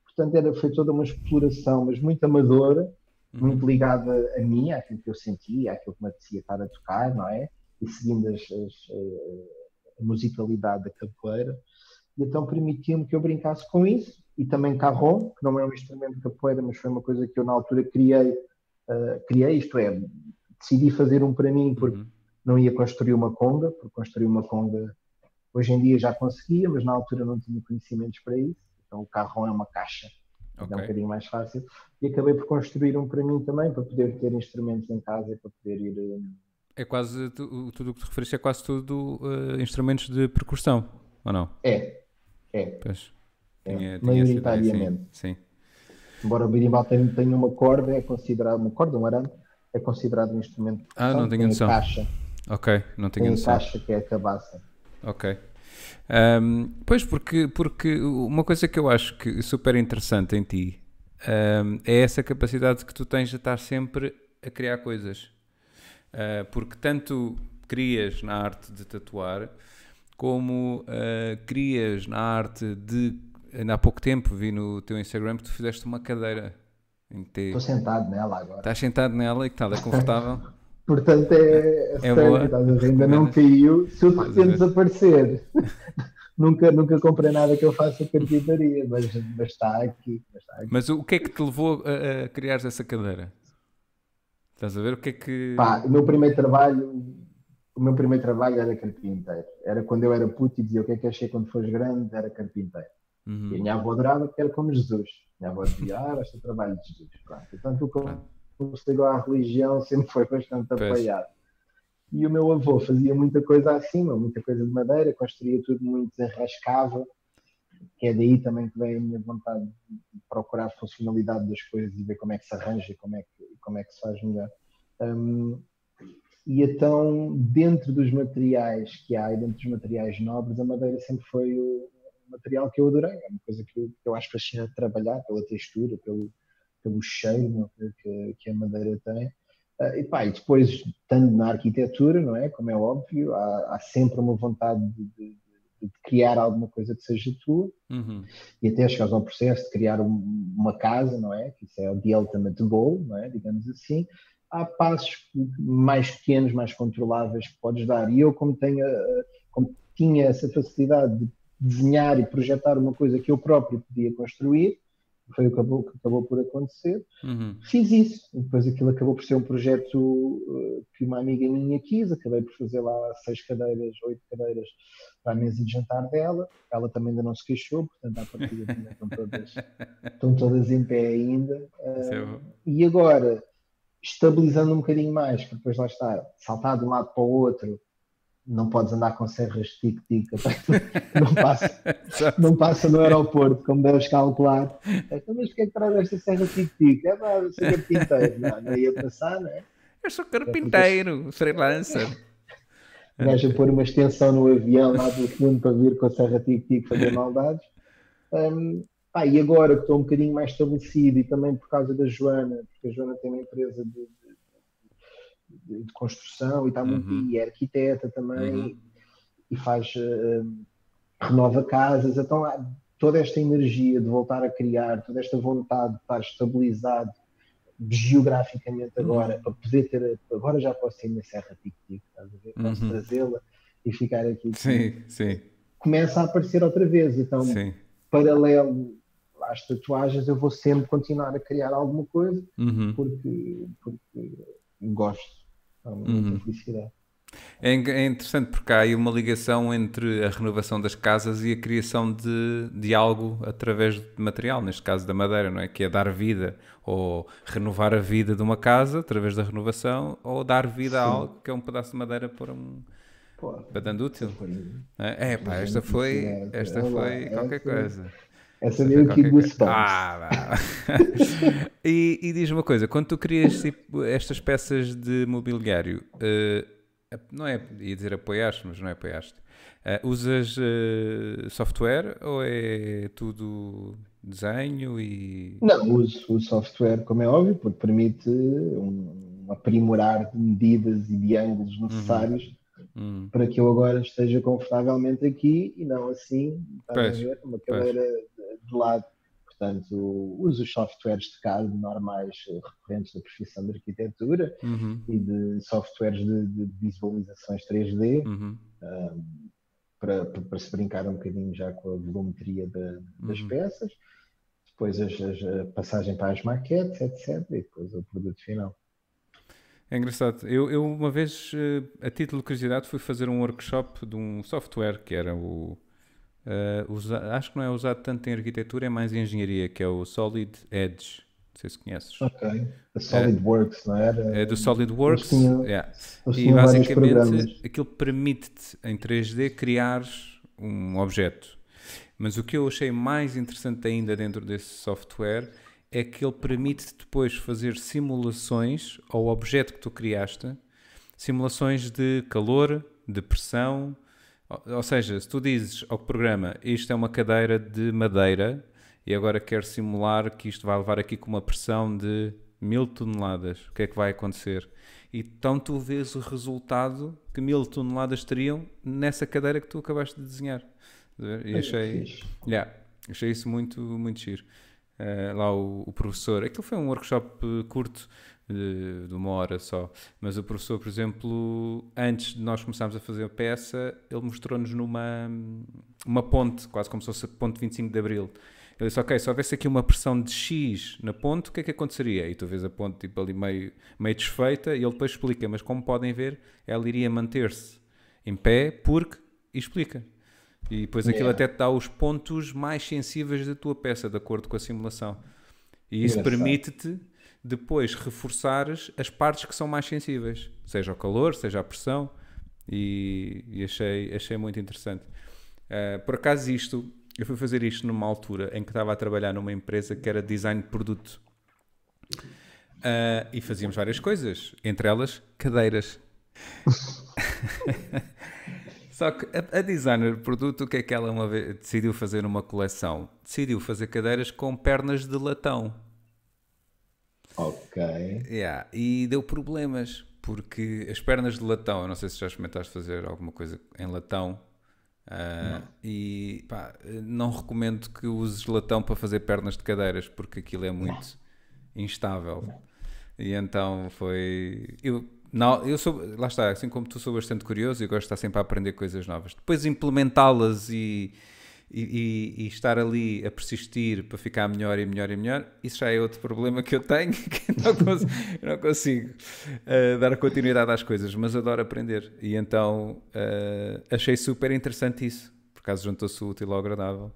Portanto, era, foi toda uma exploração, mas muito amadora, uhum. muito ligada a mim, àquilo que eu sentia, àquilo que me apetecia estar a tocar, não é? E seguindo as, as, a musicalidade da capoeira e então permitiu-me que eu brincasse com isso e também carrom, que não é um instrumento de capoeira, mas foi uma coisa que eu na altura criei, uh, criei isto é, decidi fazer um para mim porque uhum. Não ia construir uma conga, porque construir uma conga hoje em dia já conseguia, mas na altura não tinha conhecimentos para isso, então o carrom é uma caixa, okay. é um bocadinho mais fácil, e acabei por construir um para mim também, para poder ter instrumentos em casa e para poder ir... Eh, é quase, tudo o que te referiste é quase tudo uh, instrumentos de percussão, ou não? É, é. Pois. É, tinha, maioritariamente. Sim, sim. Embora o berimbau tenha, tenha uma corda, é considerado uma corda, um arame, é considerado um instrumento. Ah, não tenho noção. caixa. Ok, não tenho noção. caixa que é a cabaça. Ok. Um, pois, porque, porque uma coisa que eu acho que super interessante em ti um, é essa capacidade que tu tens de estar sempre a criar coisas. Uh, porque tanto crias na arte de tatuar, como uh, crias na arte de. Ainda há pouco tempo vi no teu Instagram que tu fizeste uma cadeira. Estou sentado nela agora. Estás sentado nela e que tal? É confortável? Portanto, é, é, é boa. ainda não caiu. Se eu de repente desaparecer, nunca, nunca comprei nada que eu faça carpintaria, mas, mas, está aqui, mas está aqui. Mas o que é que te levou a, a criar essa cadeira? Estás a ver? O que é que. Pá, o meu primeiro trabalho o meu primeiro trabalho era carpinteiro. Era quando eu era puto e dizia o que é que achei quando fores grande, era carpinteiro. Uhum. E a minha avó adorava porque era como Jesus. A minha avó dizia, ah, este o trabalho de Jesus. Pronto. Portanto, o que ligou à religião sempre foi bastante apoiado. E o meu avô fazia muita coisa acima, muita coisa de madeira, construía tudo muito, desenrascava, que é daí também que vem a minha vontade de procurar a funcionalidade das coisas e ver como é que se arranja, como é que, como é que se faz melhor. Um, e então, dentro dos materiais que há, e dentro dos materiais nobres, a madeira sempre foi o material que eu adorei. É uma coisa que eu, que eu acho fascinante trabalhar, pela textura, pelo, pelo cheiro que, que a madeira tem. Uh, e, pá, e depois, estando na arquitetura, não é? Como é óbvio, há, há sempre uma vontade de, de, de, criar alguma coisa que seja tua uhum. e até chegares ao processo de criar um, uma casa, não é? Que isso é o the ultimate goal, não é? Digamos assim há passos mais pequenos, mais controláveis que podes dar. E eu, como, tenho, como tinha essa facilidade de desenhar e projetar uma coisa que eu próprio podia construir, foi o que acabou, que acabou por acontecer, uhum. fiz isso. Depois aquilo acabou por ser um projeto eh, que uma amiga minha quis, acabei por fazer lá seis cadeiras, oito cadeiras para a mesa de jantar dela. Ela também ainda não se queixou, portanto, à partida estão todas, estão todas em pé ainda. Uh, e agora, estabilizando um bocadinho mais, para depois lá estar, saltar de um lado para o outro, não podes andar com serras tic-tic, não passa, não passa no aeroporto, como deves calcular. Então, mas que é que traz esta serra tic-tic? É para ser carpinteiro. Não, não ia passar, não é? Eu sou carpinteiro, é freelancer. Gajo a pôr uma extensão no avião lá do fundo para vir com a serra tic-tic fazer maldades. Um, ah, e agora que estou um bocadinho mais estabelecido e também por causa da Joana, porque a Joana tem uma empresa de, de, de construção e, está muito, uhum. e é arquiteta também uhum. e faz uh, renova casas, então há toda esta energia de voltar a criar, toda esta vontade de estar estabilizado geograficamente uhum. agora, uhum. para poder ter, agora já posso ter minha serra tic-tic, estás a ver? Posso uhum. trazê-la e ficar aqui. Sim, sim. Começa a aparecer outra vez, então sim. paralelo às tatuagens eu vou sempre continuar a criar alguma coisa uhum. porque, porque gosto, uhum. É, é interessante porque há aí uma ligação entre a renovação das casas e a criação de, de algo através de material, neste caso da madeira, não é? Que é dar vida ou renovar a vida de uma casa através da renovação ou dar vida Sim. a algo que é um pedaço de madeira para um dando útil. É, é pá, esta foi, esta foi qualquer coisa. Essa meio que goosebumps. Ah, e, e diz uma coisa, quando tu crias tipo, estas peças de mobiliário, uh, não é, ia dizer apoiaste, mas não é apoiaste. Uh, usas uh, software ou é tudo desenho e. Não, uso, o software, como é óbvio, porque permite um, aprimorar de medidas e de ângulos uhum. necessários uhum. Para que eu agora esteja confortavelmente aqui e não assim, ver, uma cadeira de, de lado. Portanto, uso os softwares de CAD normais eh, recorrentes da profissão de arquitetura uhum. e de softwares de, de visualizações 3D uhum. um, para, para, se brincar um bocadinho já com a volumetria das uhum. peças. Depois as, as, a passagem para as maquetes, etc. E depois o produto final. É engraçado. Eu, eu, uma vez, eh, a título de curiosidade, fui fazer um workshop de um software que era o Uh, usa, acho que não é usado tanto em arquitetura, é mais em engenharia, que é o Solid Edge. Não sei se conheces. Ok. A SolidWorks, uh, não era? É do SolidWorks. Tinha, yeah. E basicamente aquilo permite-te em 3D criar um objeto. Mas o que eu achei mais interessante ainda dentro desse software é que ele permite depois fazer simulações ao objeto que tu criaste, simulações de calor, de pressão, ou seja, se tu dizes ao programa isto é uma cadeira de madeira e agora quero simular que isto vai levar aqui com uma pressão de mil toneladas, o que é que vai acontecer? E então tu vês o resultado que mil toneladas teriam nessa cadeira que tu acabaste de desenhar. E achei, yeah, achei isso muito, muito giro. Uh, lá o, o, professor, aquilo foi um workshop curto, de, de, uma hora só. Mas o professor, por exemplo, antes de nós começarmos a fazer a peça, ele mostrou-nos numa uma ponte, quase como se fosse a ponte 25 de Abril. Ele disse, ok, se houvesse aqui uma pressão de X na ponte, o que é que aconteceria? E tu vês a ponte tipo, ali meio, meio desfeita e ele depois explica, mas como podem ver, ela iria manter-se em pé porque... E explica. E depois aquilo yeah. até te dá os pontos mais sensíveis da tua peça, de acordo com a simulação. E isso permite-te depois reforçares as partes que são mais sensíveis, seja o calor, seja a pressão, e, e achei, achei muito interessante. Uh, por acaso, isto, eu fui fazer isto numa altura em que estava a trabalhar numa empresa que era design de produto. Uh, e fazíamos várias coisas, entre elas cadeiras. Só que a, a, designer de produto, o que é que ela uma vez decidiu fazer numa coleção? Decidiu fazer cadeiras com pernas de latão. Ok. Yeah. E deu problemas, porque as pernas de latão, eu não sei se já experimentaste fazer alguma coisa em latão. Uh, e pá, não recomendo que uses latão para fazer pernas de cadeiras, porque aquilo é muito instável. E então foi. Eu, não, eu sou, lá está, assim como tu sou bastante curioso e gosto de estar sempre a aprender coisas novas. Depois implementá-las e e, e, estar ali a persistir para ficar melhor e melhor e melhor, isso já é outro problema que eu tenho, que não consigo, não consigo uh, dar continuidade às coisas, mas adoro aprender. E então uh, achei super interessante isso, por acaso juntou-se útil ao agradável,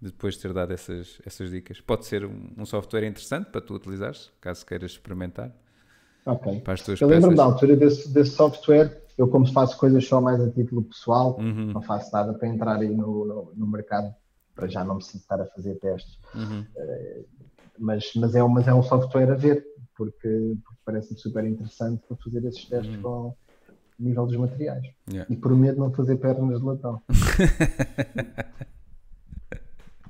depois de ter dado essas, essas dicas. Pode ser um, um software interessante para tu utilizares, caso queiras experimentar. Ok. para as tuas Eu lembro-me da altura desse, desse software, eu como faço coisas só mais a título pessoal, Uhum, não faço nada para entrar aí no, no, no mercado, para já não me estar a fazer testes. uhum. Mas, mas, é, um- mas é um software a ver, porque, porque parece-me super interessante para fazer esses testes Uhum. com nível dos materiais. Yeah. E prometo não fazer pernas de latão.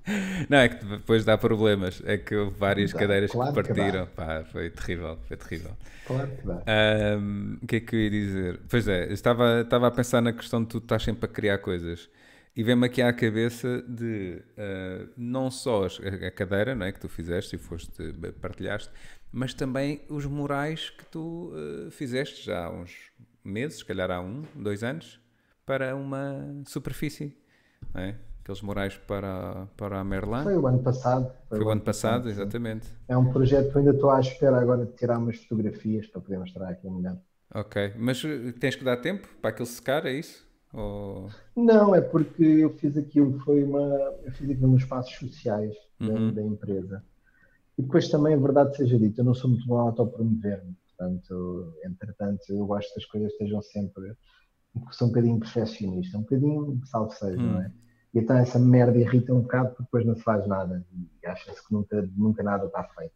Não, é que depois dá problemas. É que houve várias Dá, cadeiras claro que que partiram. Pá, foi terrível, foi terrível. Claro que dá. Ahm, o que é que eu ia dizer? Pois é, estava, estava a pensar na questão de tu estás sempre a criar coisas. E vem-me aqui à cabeça de ah, não só a, cadeira não é, que tu fizeste e foste partilhaste, mas também os murais que tu ah, fizeste já há uns meses, se calhar há um, dois anos, para uma superfície. Não é? Aqueles murais para, para a Merlin. Foi o ano passado. Foi o ano passado, sim. exatamente. É um projeto que ainda estou à espera agora de tirar umas fotografias para poder mostrar aqui melhor. Ok, mas eh, tens que dar tempo para aquilo secar, é isso? Ou... Não, é porque eu fiz aquilo, foi uma. Eu fiz aquilo nos espaços sociais da, Uhum. da empresa. E depois também, a verdade seja dita, eu não sou muito bom a autopromover-me. Portanto, entretanto, eu gosto que as coisas estejam sempre. Sou um bocadinho perfeccionista, um bocadinho salve seja, Hum. não é? E então essa merda irrita um bocado porque depois não se faz nada e acha-se que nunca, nunca nada está feito.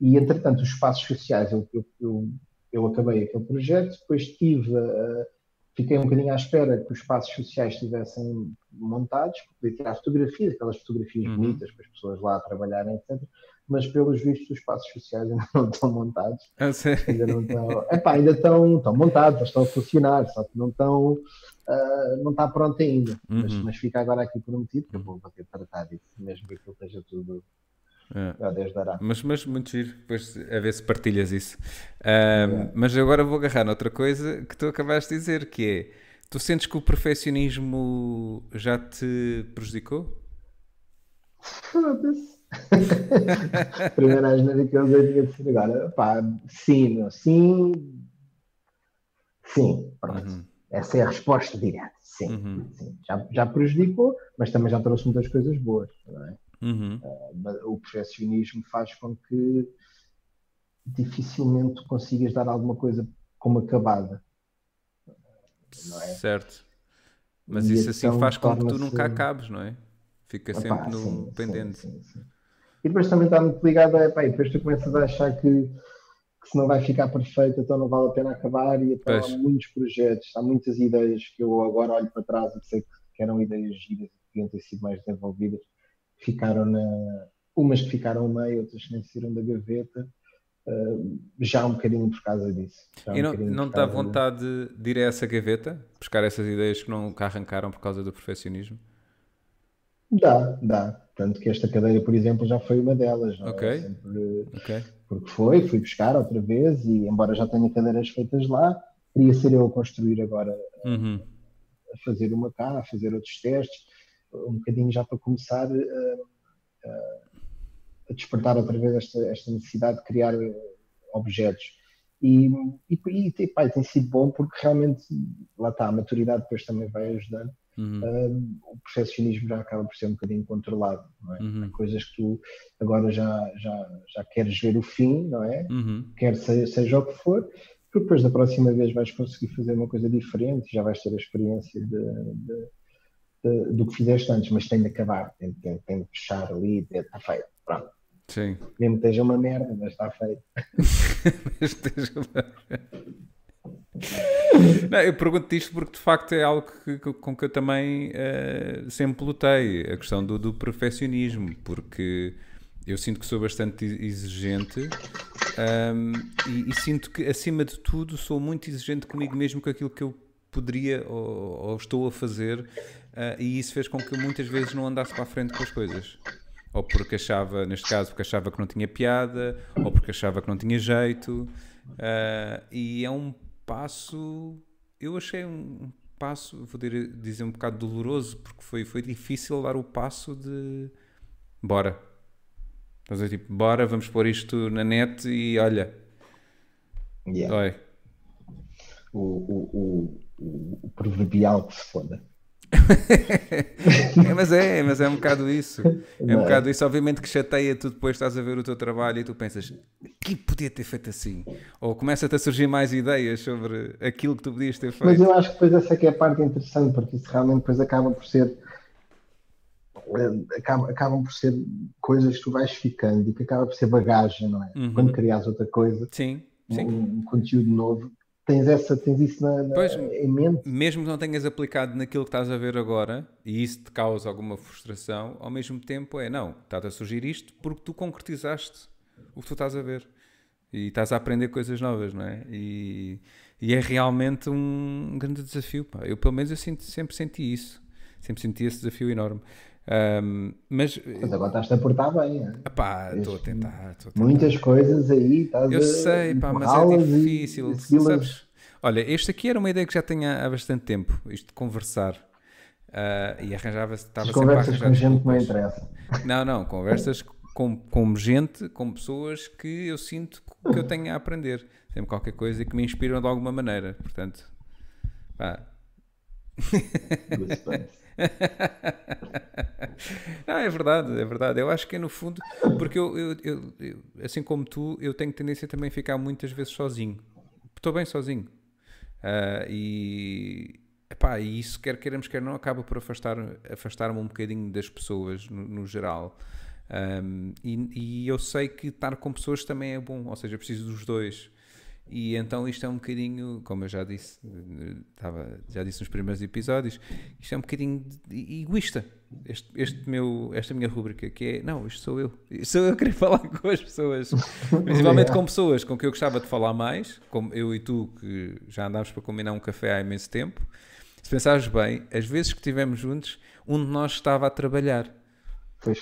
E entretanto, os espaços sociais, eu, eu, eu, eu acabei aquele projeto, depois tive. a- fiquei um bocadinho à espera que os espaços sociais estivessem montados, poder tirar fotografias, aquelas fotografias Uhum. bonitas para as pessoas lá trabalharem, etc. Mas pelos vistos os espaços sociais ainda não estão montados, Ah, ainda não estão, epá, ainda estão, estão montados, eles estão a funcionar, só que não estão, ah, não está pronto ainda. Mas, Uhum. mas fica agora aqui prometido que eu vou, vou ter de tratar disso, mesmo que aquilo esteja tudo É. Deus dará. Mas, mas muito giro, depois a ver se partilhas isso. Ahm, Mas agora vou agarrar noutra coisa que tu acabaste de dizer, que é, tu sentes que o perfeccionismo já te prejudicou? Foda-se. Primeira asneira que eu usei tinha de ser agora. Pá, sim, meu, sim. Sim, pronto. Uhum. Essa é a resposta direta. Sim, Uhum. sim. Já, já prejudicou, mas também já trouxe muitas coisas boas. Não é? Uhum. Mas O perfeccionismo faz com que dificilmente consigas dar alguma coisa como acabada. Não é? Certo. Mas E isso assim então faz com que tu nunca acabes, não é? Fica sempre Epá, no sim, pendente. sim, sim. E depois também está muito ligado a, epá, e depois tu começas a achar que, que se não vai ficar perfeito, então não vale a pena acabar. E então há muitos projetos, há muitas ideias que eu agora olho para trás e sei que, que eram ideias giras e que podiam ter sido mais desenvolvidas. Ficaram na. Umas que ficaram a meio, outras que nem saíram da gaveta. ah, já um bocadinho por causa disso. Um E não, não te dá causa de- vontade de ir a essa gaveta? Buscar essas ideias que que arrancaram por causa do perfeccionismo? Dá, dá. Tanto que esta cadeira, por exemplo, já foi uma delas. é? Ok. Sempre- Ok? porque foi, fui buscar outra vez e embora já tenha cadeiras feitas lá, queria ser eu a construir agora, Uhum. a fazer uma cá, a fazer outros testes, um bocadinho já para começar eh, eh, a despertar outra vez esta, esta necessidade de criar eh, objetos. E, e, e, e, pá, tem sido bom porque realmente, lá está, a maturidade depois também vai ajudando. Uhum. Eh, o perfeccionismo já acaba por ser um bocadinho controlado, não é? Uhum. Há coisas que tu agora já, já, já queres ver o fim, não é? Uhum. quer seja, seja o que for, porque depois da próxima vez vais conseguir fazer uma coisa diferente, já vais ter a experiência de, de- de- do que fizeste antes, mas tem de acabar, tem, tem, tem de fechar ali, está feito, pronto. Sim. Mesmo que esteja uma merda, mas está feito. Esteja Não, eu pergunto isto porque de facto é algo que- que- com que eu também eh, sempre lutei, a questão do, do perfeccionismo, porque eu sinto que sou bastante exigente ahm, e, e sinto que acima de tudo sou muito exigente comigo mesmo com aquilo que eu poderia ou, ou estou a fazer ah, e isso fez com que eu muitas vezes não andasse para a frente com as coisas. Ou porque achava, neste caso, porque achava que não tinha piada, ou porque achava que não tinha jeito. Ah, e é um passo, eu achei um, passo, vou dizer um bocado doloroso, porque foi, foi difícil dar o passo de bora. Estás a dizer, tipo, bora, vamos pôr isto na net e olha, Yeah. dói. O, o, o, o proverbial que se foda. É, mas é, mas é um bocado isso. É um é? bocado isso. Obviamente que chateia tu depois estás a ver o teu trabalho e tu pensas, que podia ter feito assim? Ou começa-te a surgir mais ideias sobre aquilo que tu podias ter feito? Mas eu acho que depois essa é a parte interessante, porque isso realmente depois acaba por ser acabam, acabam por ser coisas que tu vais ficando e que acaba por ser bagagem, não é? Uhum. Quando crias outra coisa, sim, sim. Um, um, conteúdo novo, tens, essa, tens isso na, na, pois, em mente. Mesmo que não tenhas aplicado naquilo que estás a ver agora e isso te causa alguma frustração, ao mesmo tempo é não, está-te a surgir isto porque tu concretizaste o que tu estás a ver e estás a aprender coisas novas, não é? E, e é realmente um grande desafio. Pá. Eu, pelo menos, eu sinto, sempre senti isso. Sempre senti esse desafio enorme. Um, mas, mas agora estás-te a portar bem. Estou a tentar. Muitas coisas aí. Estás eu sei, pá, mas é difícil. Sabes? Olha, este aqui era uma ideia que já tinha há bastante tempo, isto de conversar. Uh, e arranjava-se. Conversas com gente que não interessa. Não, não, conversas com, com gente, com pessoas que eu sinto que eu tenho a aprender. Sempre qualquer coisa que me inspiram de alguma maneira. Portanto, pá. Não, é verdade, é verdade. Eu acho que é no fundo, porque eu, eu, eu, eu, assim como tu, eu tenho tendência também a ficar muitas vezes sozinho. Estou bem sozinho. Uh, e, epá, e isso, quer queiramos, quer não, acaba por afastar-me afastar um bocadinho das pessoas no, no geral. Um, e, e, eu sei que estar com pessoas também é bom, ou seja, preciso dos dois. E então isto é um bocadinho, como eu já disse, estava, já disse nos primeiros episódios, isto é um bocadinho egoísta. Este, este meu, esta minha rubrica, que é, não, isto sou eu. Isto sou eu a querer falar com as pessoas. Principalmente com pessoas com quem eu gostava de falar mais, como eu e tu, que já andámos para combinar um café há imenso tempo. Se pensares bem, as vezes que estivemos juntos, um de nós estava a trabalhar.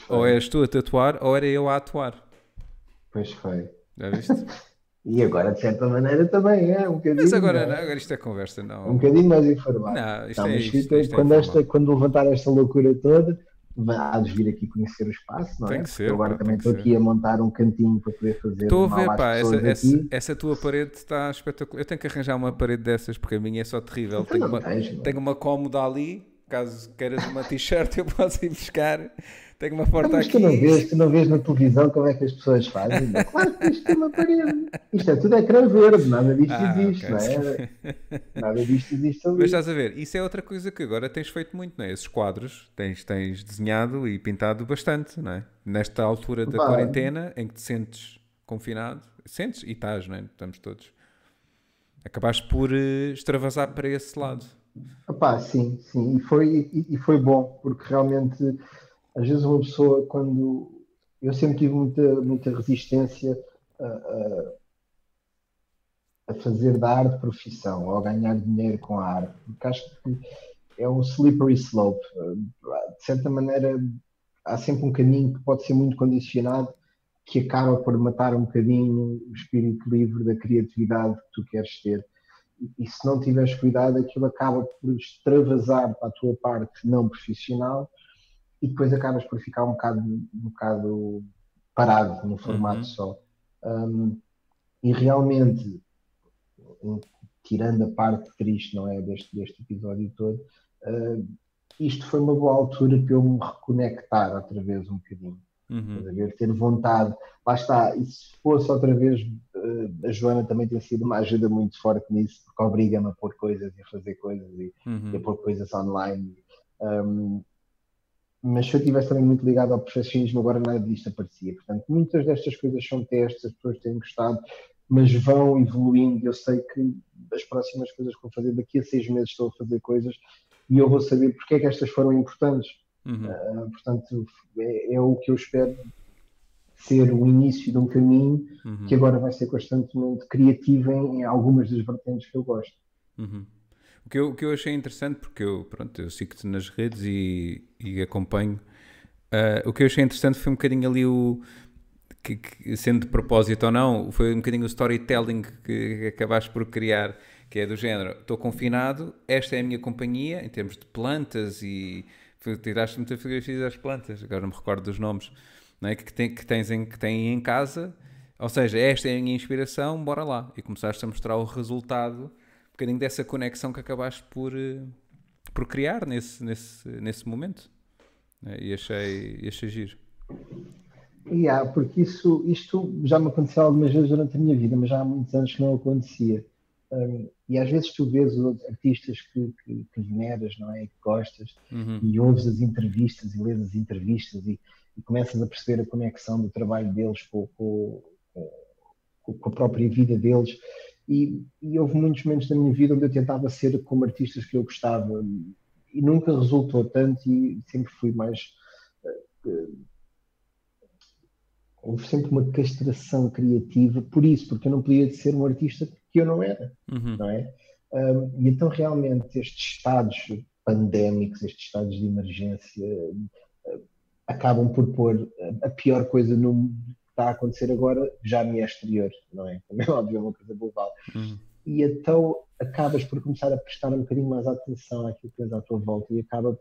Ou és tu a tatuar, ou era eu a atuar. Pois foi. Já viste? E agora, de certa maneira, também é um bocadinho. Mas agora, não, agora isto é conversa, não. Um bocadinho mais informado. Não, isto não, é isto, isto, isto quando, é esta, quando levantar esta loucura toda, há de vir aqui conhecer o espaço, não é? Tem que ser. Eu agora pá, também estou aqui a montar um cantinho para poder fazer. Estou a ver, pá, essa, essa, essa, tua parede está espetacular. Eu tenho que arranjar uma parede dessas porque a minha é só terrível. Então tenho uma, tens, tenho uma cómoda ali, caso queiras uma t-shirt, eu posso ir buscar. Tenho uma porta mas aqui. Tu não, vês, tu não vês na televisão como é que as pessoas fazem? Claro que isto é uma parede. Isto é tudo ecrã verde, nada disto ah, existe, okay. não é? Nada disto existe ali. Mas estás a ver, isso é outra coisa que agora tens feito muito, não é? Esses quadros tens, tens desenhado e pintado bastante, não é? Nesta altura da quarentena, em que te sentes confinado, sentes e estás, não é? Estamos todos. Acabaste por uh, extravasar para esse lado. Opá, sim, sim, e foi, e, e foi bom, porque realmente às vezes uma pessoa quando eu sempre tive muita, muita resistência a, a, a fazer da arte profissão ou a ganhar dinheiro com a arte, porque acho que é um slippery slope. De certa maneira, há sempre um caminho que pode ser muito condicionado que acaba por matar um bocadinho o espírito livre da criatividade que tu queres ter. E, se não tiveres cuidado, aquilo acaba por extravasar para a tua parte não profissional e depois acabas por ficar um bocado, um bocado parado no formato uhum. só. Um, e realmente, tirando a parte triste não é, deste, deste episódio todo, uh, isto foi uma boa altura para eu me reconectar outra vez um bocadinho. Uhum. Ver, ter vontade, lá está, e se fosse outra vez, uh, a Joana também tem sido uma ajuda muito forte nisso, porque obriga-me a pôr coisas e a fazer coisas e, uhum. e a pôr coisas online. Um, mas se eu estivesse também muito ligado ao perfeccionismo, agora nada disto aparecia. Portanto, muitas destas coisas são testes, as pessoas têm gostado, mas vão evoluindo. Eu sei que as próximas coisas que vou fazer, daqui a seis meses estou a fazer coisas e eu vou saber porque é que estas foram importantes. Uhum. Uh, portanto, é, é, o que eu espero ser o início de um caminho uhum. que agora vai ser constantemente criativo em, em, algumas das vertentes que eu gosto. Uhum. O que eu, o que eu achei interessante, porque eu, pronto, eu sigo-te nas redes e, e acompanho, uh, o que eu achei interessante foi um bocadinho ali o. Que, que, sendo de propósito ou não, foi um bocadinho o storytelling que, acabaste por criar, que é do género: estou confinado, esta é a minha companhia, em termos de plantas, e tiraste muitas fotografias das plantas, agora não me recordo dos nomes, não é? que, tem, que, tens em, que têm em casa. Ou seja, esta é a minha inspiração, bora lá. E começaste a mostrar o resultado bocadinho dessa conexão que acabaste por, eh, por criar nesse, nesse, nesse momento. Eh, e achei, achei giro. Yeah, porque isso, isto já me aconteceu algumas vezes durante a minha vida, mas já há muitos anos que não acontecia. Um, e às vezes tu vês os artistas que, que, que veneras, não é? Que gostas, uhum. e ouves as entrevistas e lês as entrevistas e, e, começas a perceber a conexão do trabalho deles com, com, com, com a própria vida deles. E, e, houve muitos momentos da minha vida onde eu tentava ser como artistas que eu gostava e nunca resultou tanto e sempre fui mais. Uh, houve sempre uma castração criativa por isso, porque eu não podia ser um artista que eu não era, uhum. não é? Um, e então realmente estes estados pandémicos, estes estados de emergência uh, acabam por pôr a pior coisa no está a acontecer agora já me é exterior, não é? Como é óbvio, é uma coisa global. Uhum. E então acabas por começar a prestar um bocadinho mais atenção àquilo que tens à tua volta e acaba,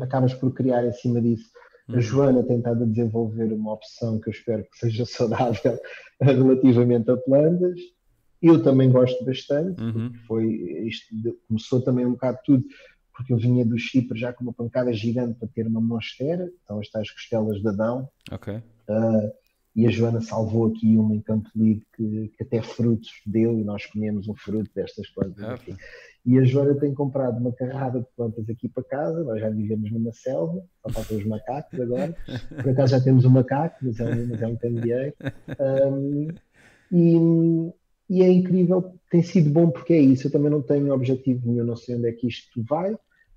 acabas por criar em cima disso a uhum. Joana tem estado a desenvolver uma opção que eu espero que seja saudável relativamente a plantas. Eu também gosto bastante, uhum. foi, isto começou também um bocado tudo, porque eu vinha do Chipre já com uma pancada gigante para ter uma monstera, então estas costelas de Adão. Ok. Uh, e a Joana salvou aqui uma em Campo Lido que, que, até frutos deu e nós comemos um fruto destas plantas. Ah, e a Joana tem comprado uma carrada de plantas aqui para casa, nós já vivemos numa selva, só faltam os macacos agora. Por acaso já temos um macaco, mas é um, mas é um candeeiro. Um, e, e, é incrível, tem sido bom porque é isso. Eu também não tenho objetivo nenhum, não sei onde é que isto vai,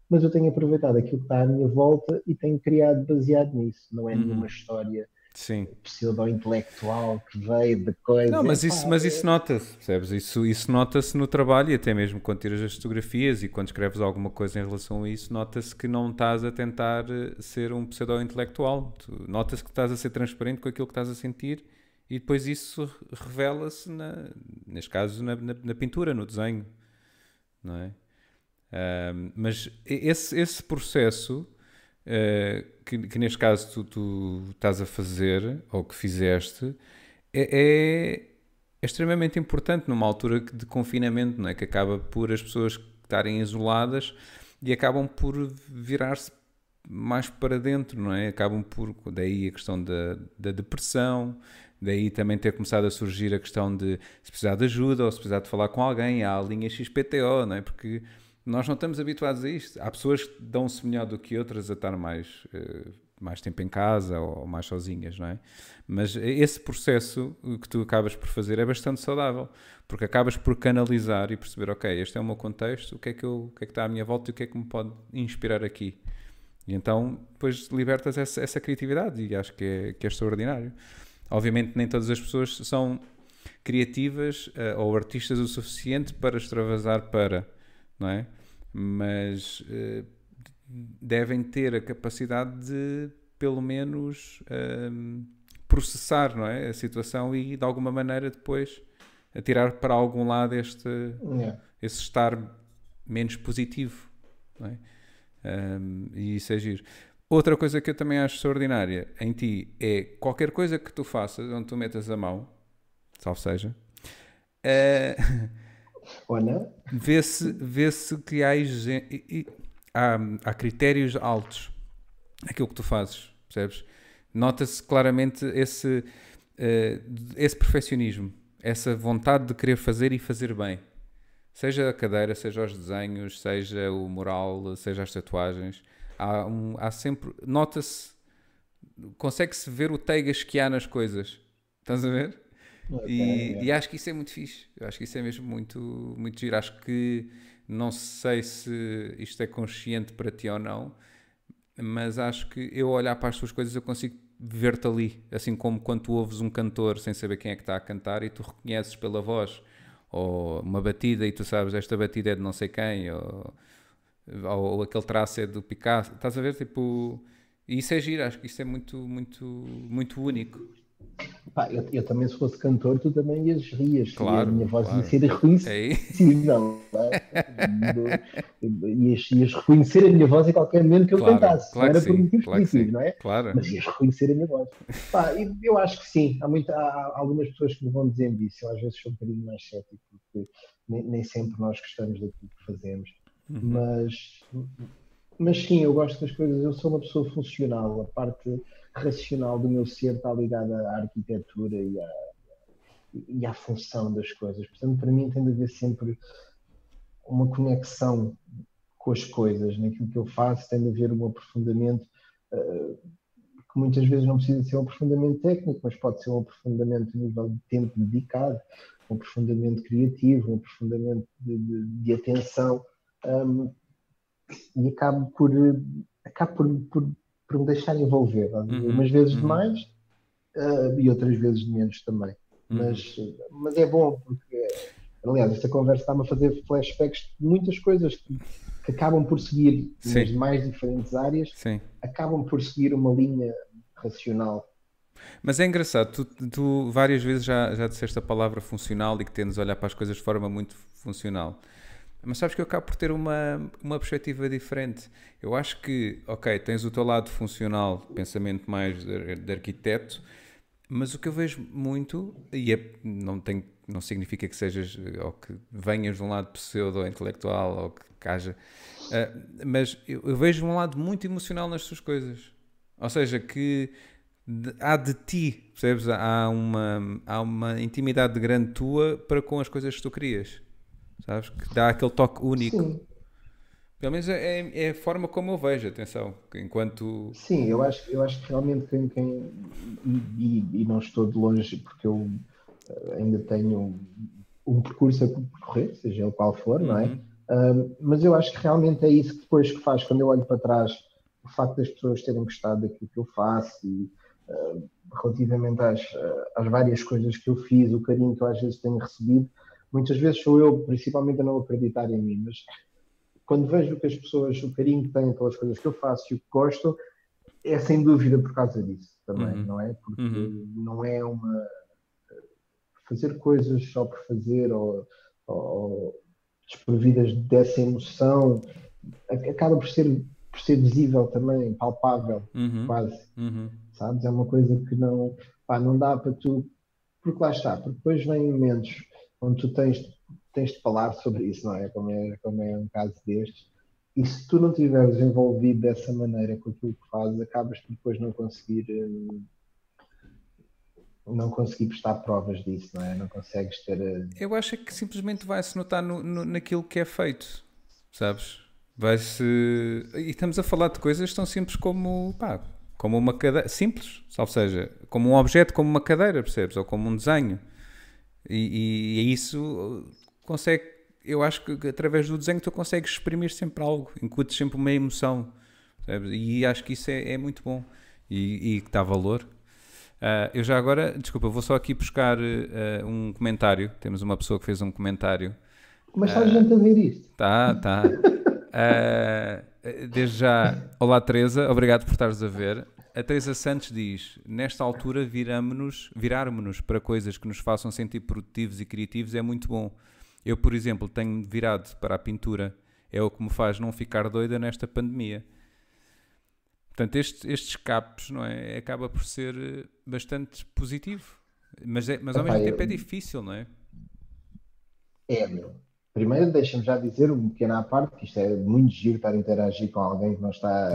mas eu tenho aproveitado aquilo que está à minha volta e tenho criado baseado nisso. Não é uhum. nenhuma história Sim. pseudo-intelectual que veio de coisa. Não, mas isso, mas isso nota-se, percebes? Isso, isso nota-se no trabalho e até mesmo quando tiras as fotografias e quando escreves alguma coisa em relação a isso, nota-se que não estás a tentar eh, ser um pseudo-intelectual. Nota-se que estás a ser transparente com aquilo que estás a sentir e depois isso revela-se, neste caso, na, na, na, pintura, no desenho. Não é? Um, mas esse, esse processo uh, que, que, neste caso tu, tu, estás a fazer, ou que fizeste, é, é, é, extremamente importante numa altura de confinamento, não é? Que acaba por as pessoas estarem isoladas e acabam por virar-se mais para dentro, não é? Acabam por. Daí a questão da, da depressão, daí também ter começado a surgir a questão de se precisar de ajuda ou se precisar de falar com alguém, há a linha XPTO, não é? Porque nós não estamos habituados a isto. Há pessoas que dão-se melhor do que outras a estar mais, uh, mais tempo em casa ou mais sozinhas, não é? Mas esse processo que tu acabas por fazer é bastante saudável, porque acabas por canalizar e perceber, ok, este é o meu contexto, o que é que, eu, o que, é que está à minha volta e o que é que me pode inspirar aqui. E então depois libertas essa, essa criatividade e acho que é, que é extraordinário. Obviamente nem todas as pessoas são criativas uh, ou artistas o suficiente para extravasar para não é? Mas uh, devem ter a capacidade de, pelo menos, uh, processar, não é? A situação e, de alguma maneira, depois atirar para algum lado este, yeah. esse estar menos positivo, não é? Um, e isso é giro. Outra coisa que eu também acho extraordinária em ti é qualquer coisa que tu faças, onde tu metas a mão, salvo seja, uh, Olha. Vê-se vê que há, há, há critérios altos naquilo que tu fazes, percebes? Nota-se claramente esse, uh, esse perfeccionismo, essa vontade de querer fazer e fazer bem. Seja a cadeira, seja os desenhos, seja o mural, seja as tatuagens. Há, um, há sempre. Nota-se. Consegue-se ver o teigas que há nas coisas. Estás a ver? E, e, acho que isso é muito fixe. Eu acho que isso é mesmo muito, muito giro. Acho que não sei se isto é consciente para ti ou não, mas acho que eu olhar para as tuas coisas eu consigo ver-te ali. Assim como quando tu ouves um cantor sem saber quem é que está a cantar e tu reconheces pela voz ou uma batida e tu sabes esta batida é de não sei quem ou, ou, ou aquele traço é do Picasso. Estás a ver? Tipo, e isso é giro. Acho que isso é muito, muito, muito único. Pá, eu, eu, também, se fosse cantor, tu também ias rias. Claro, a minha voz claro. ia ser reconhecível. É? ias, ias reconhecer a minha voz em qualquer momento que eu claro, cantasse. Claro não era por motivos claro positivos, não é? Claro. Mas ias reconhecer a minha voz. Pá, eu acho que sim. Há, muita, há algumas pessoas que me vão dizendo isso. Eu às vezes sou um bocadinho mais cético, porque nem, nem sempre nós gostamos daquilo que fazemos. Uhum. Mas mas sim, eu gosto das coisas, eu sou uma pessoa funcional, a parte racional do meu ser está ligada à arquitetura e à, e à função das coisas. Portanto, para mim tem de haver sempre uma conexão com as coisas, naquilo que eu faço, tem de haver um aprofundamento uh, que muitas vezes não precisa ser um aprofundamento técnico, mas pode ser um aprofundamento a nível de tempo dedicado, um aprofundamento criativo, um aprofundamento de, de, de atenção. Um, e acabo por, acabo por, por, por me deixar envolver, uhum, umas vezes uhum. de mais uh, e outras vezes de menos também. Uhum. Mas, mas é bom porque, aliás, esta conversa está-me a fazer flashbacks de muitas coisas que, que acabam por seguir Sim. nas mais diferentes áreas, Sim. acabam por seguir uma linha racional. Mas é engraçado, tu, tu várias vezes já, já disseste a palavra funcional e que tendes a olhar para as coisas de forma muito funcional. Mas sabes que eu acabo por ter uma, uma perspectiva diferente. Eu acho que, ok, tens o teu lado funcional, pensamento mais de, arquiteto, mas o que eu vejo muito, e é, não, tem, não significa que sejas, ou que venhas de um lado pseudo-intelectual, ou que haja, uh, mas eu, eu, vejo um lado muito emocional nas tuas coisas. Ou seja, que de, há de ti, percebes? Há uma, há uma intimidade grande tua para com as coisas que tu crias sabes? Que dá aquele toque único. Sim. Pelo menos é, é, a forma como eu vejo, atenção, enquanto... Sim, eu acho, eu acho que realmente quem... quem e, e, não estou de longe, porque eu eh, ainda tenho um percurso a percorrer, seja ele qual for, uhum. não é? Uh, mas eu acho que realmente é isso que depois que faz, quando eu olho para trás, o facto das pessoas terem gostado daquilo que eu faço e uh, relativamente às, às várias coisas que eu fiz, o carinho que eu às vezes tenho recebido, muitas vezes sou eu, principalmente, a não acreditar em mim, mas quando vejo que as pessoas, o carinho que têm pelas coisas que eu faço e o que gosto, é sem dúvida por causa disso também, uhum. não é? Porque uhum. não é uma. fazer coisas só por fazer ou, ou desprovidas dessa emoção, acaba por ser, por ser visível também, palpável, uhum. quase. Uhum. Sabes? É uma coisa que não, pá, não dá para tu. Porque lá está, porque depois vêm momentos onde tu tens, tens de falar sobre isso, não é? Como é, como é um caso destes. E se tu não estiveres envolvido dessa maneira com aquilo que fazes, acabas por depois não conseguir hum, não conseguir prestar provas disso, não é? Não consegues ter. Hum, Eu acho que simplesmente vai-se notar no, no, naquilo que é feito, sabes? Vai-se. E estamos a falar de coisas tão simples como. Pá, como uma cadeira. Simples, ou seja, como um objeto, como uma cadeira, percebes? Ou como um desenho. E, e, isso consegue, eu acho que através do desenho tu consegues exprimir sempre algo, incutes sempre uma emoção. E acho que isso é, é muito bom e, e que dá valor. Uh, eu já agora, desculpa, vou só aqui buscar uh, um comentário. Temos uma pessoa que fez um comentário. Mas está uh, a gente a ver isto. Tá, tá. desde já, olá Teresa, obrigado por estares a ver. A Teresa Santos diz: Nesta altura, virarmos-nos para coisas que nos façam sentir produtivos e criativos é muito bom. Eu, por exemplo, tenho virado para a pintura. É o que me faz não ficar doida nesta pandemia. Portanto, este, estes escapes não é, acaba por ser eh, bastante positivo. Mas, é, mas ao mesmo tempo é difícil, não é? É, meu. Primeiro, deixa-me já dizer um pequeno à parte, que isto é muito giro estar a interagir com alguém que não está.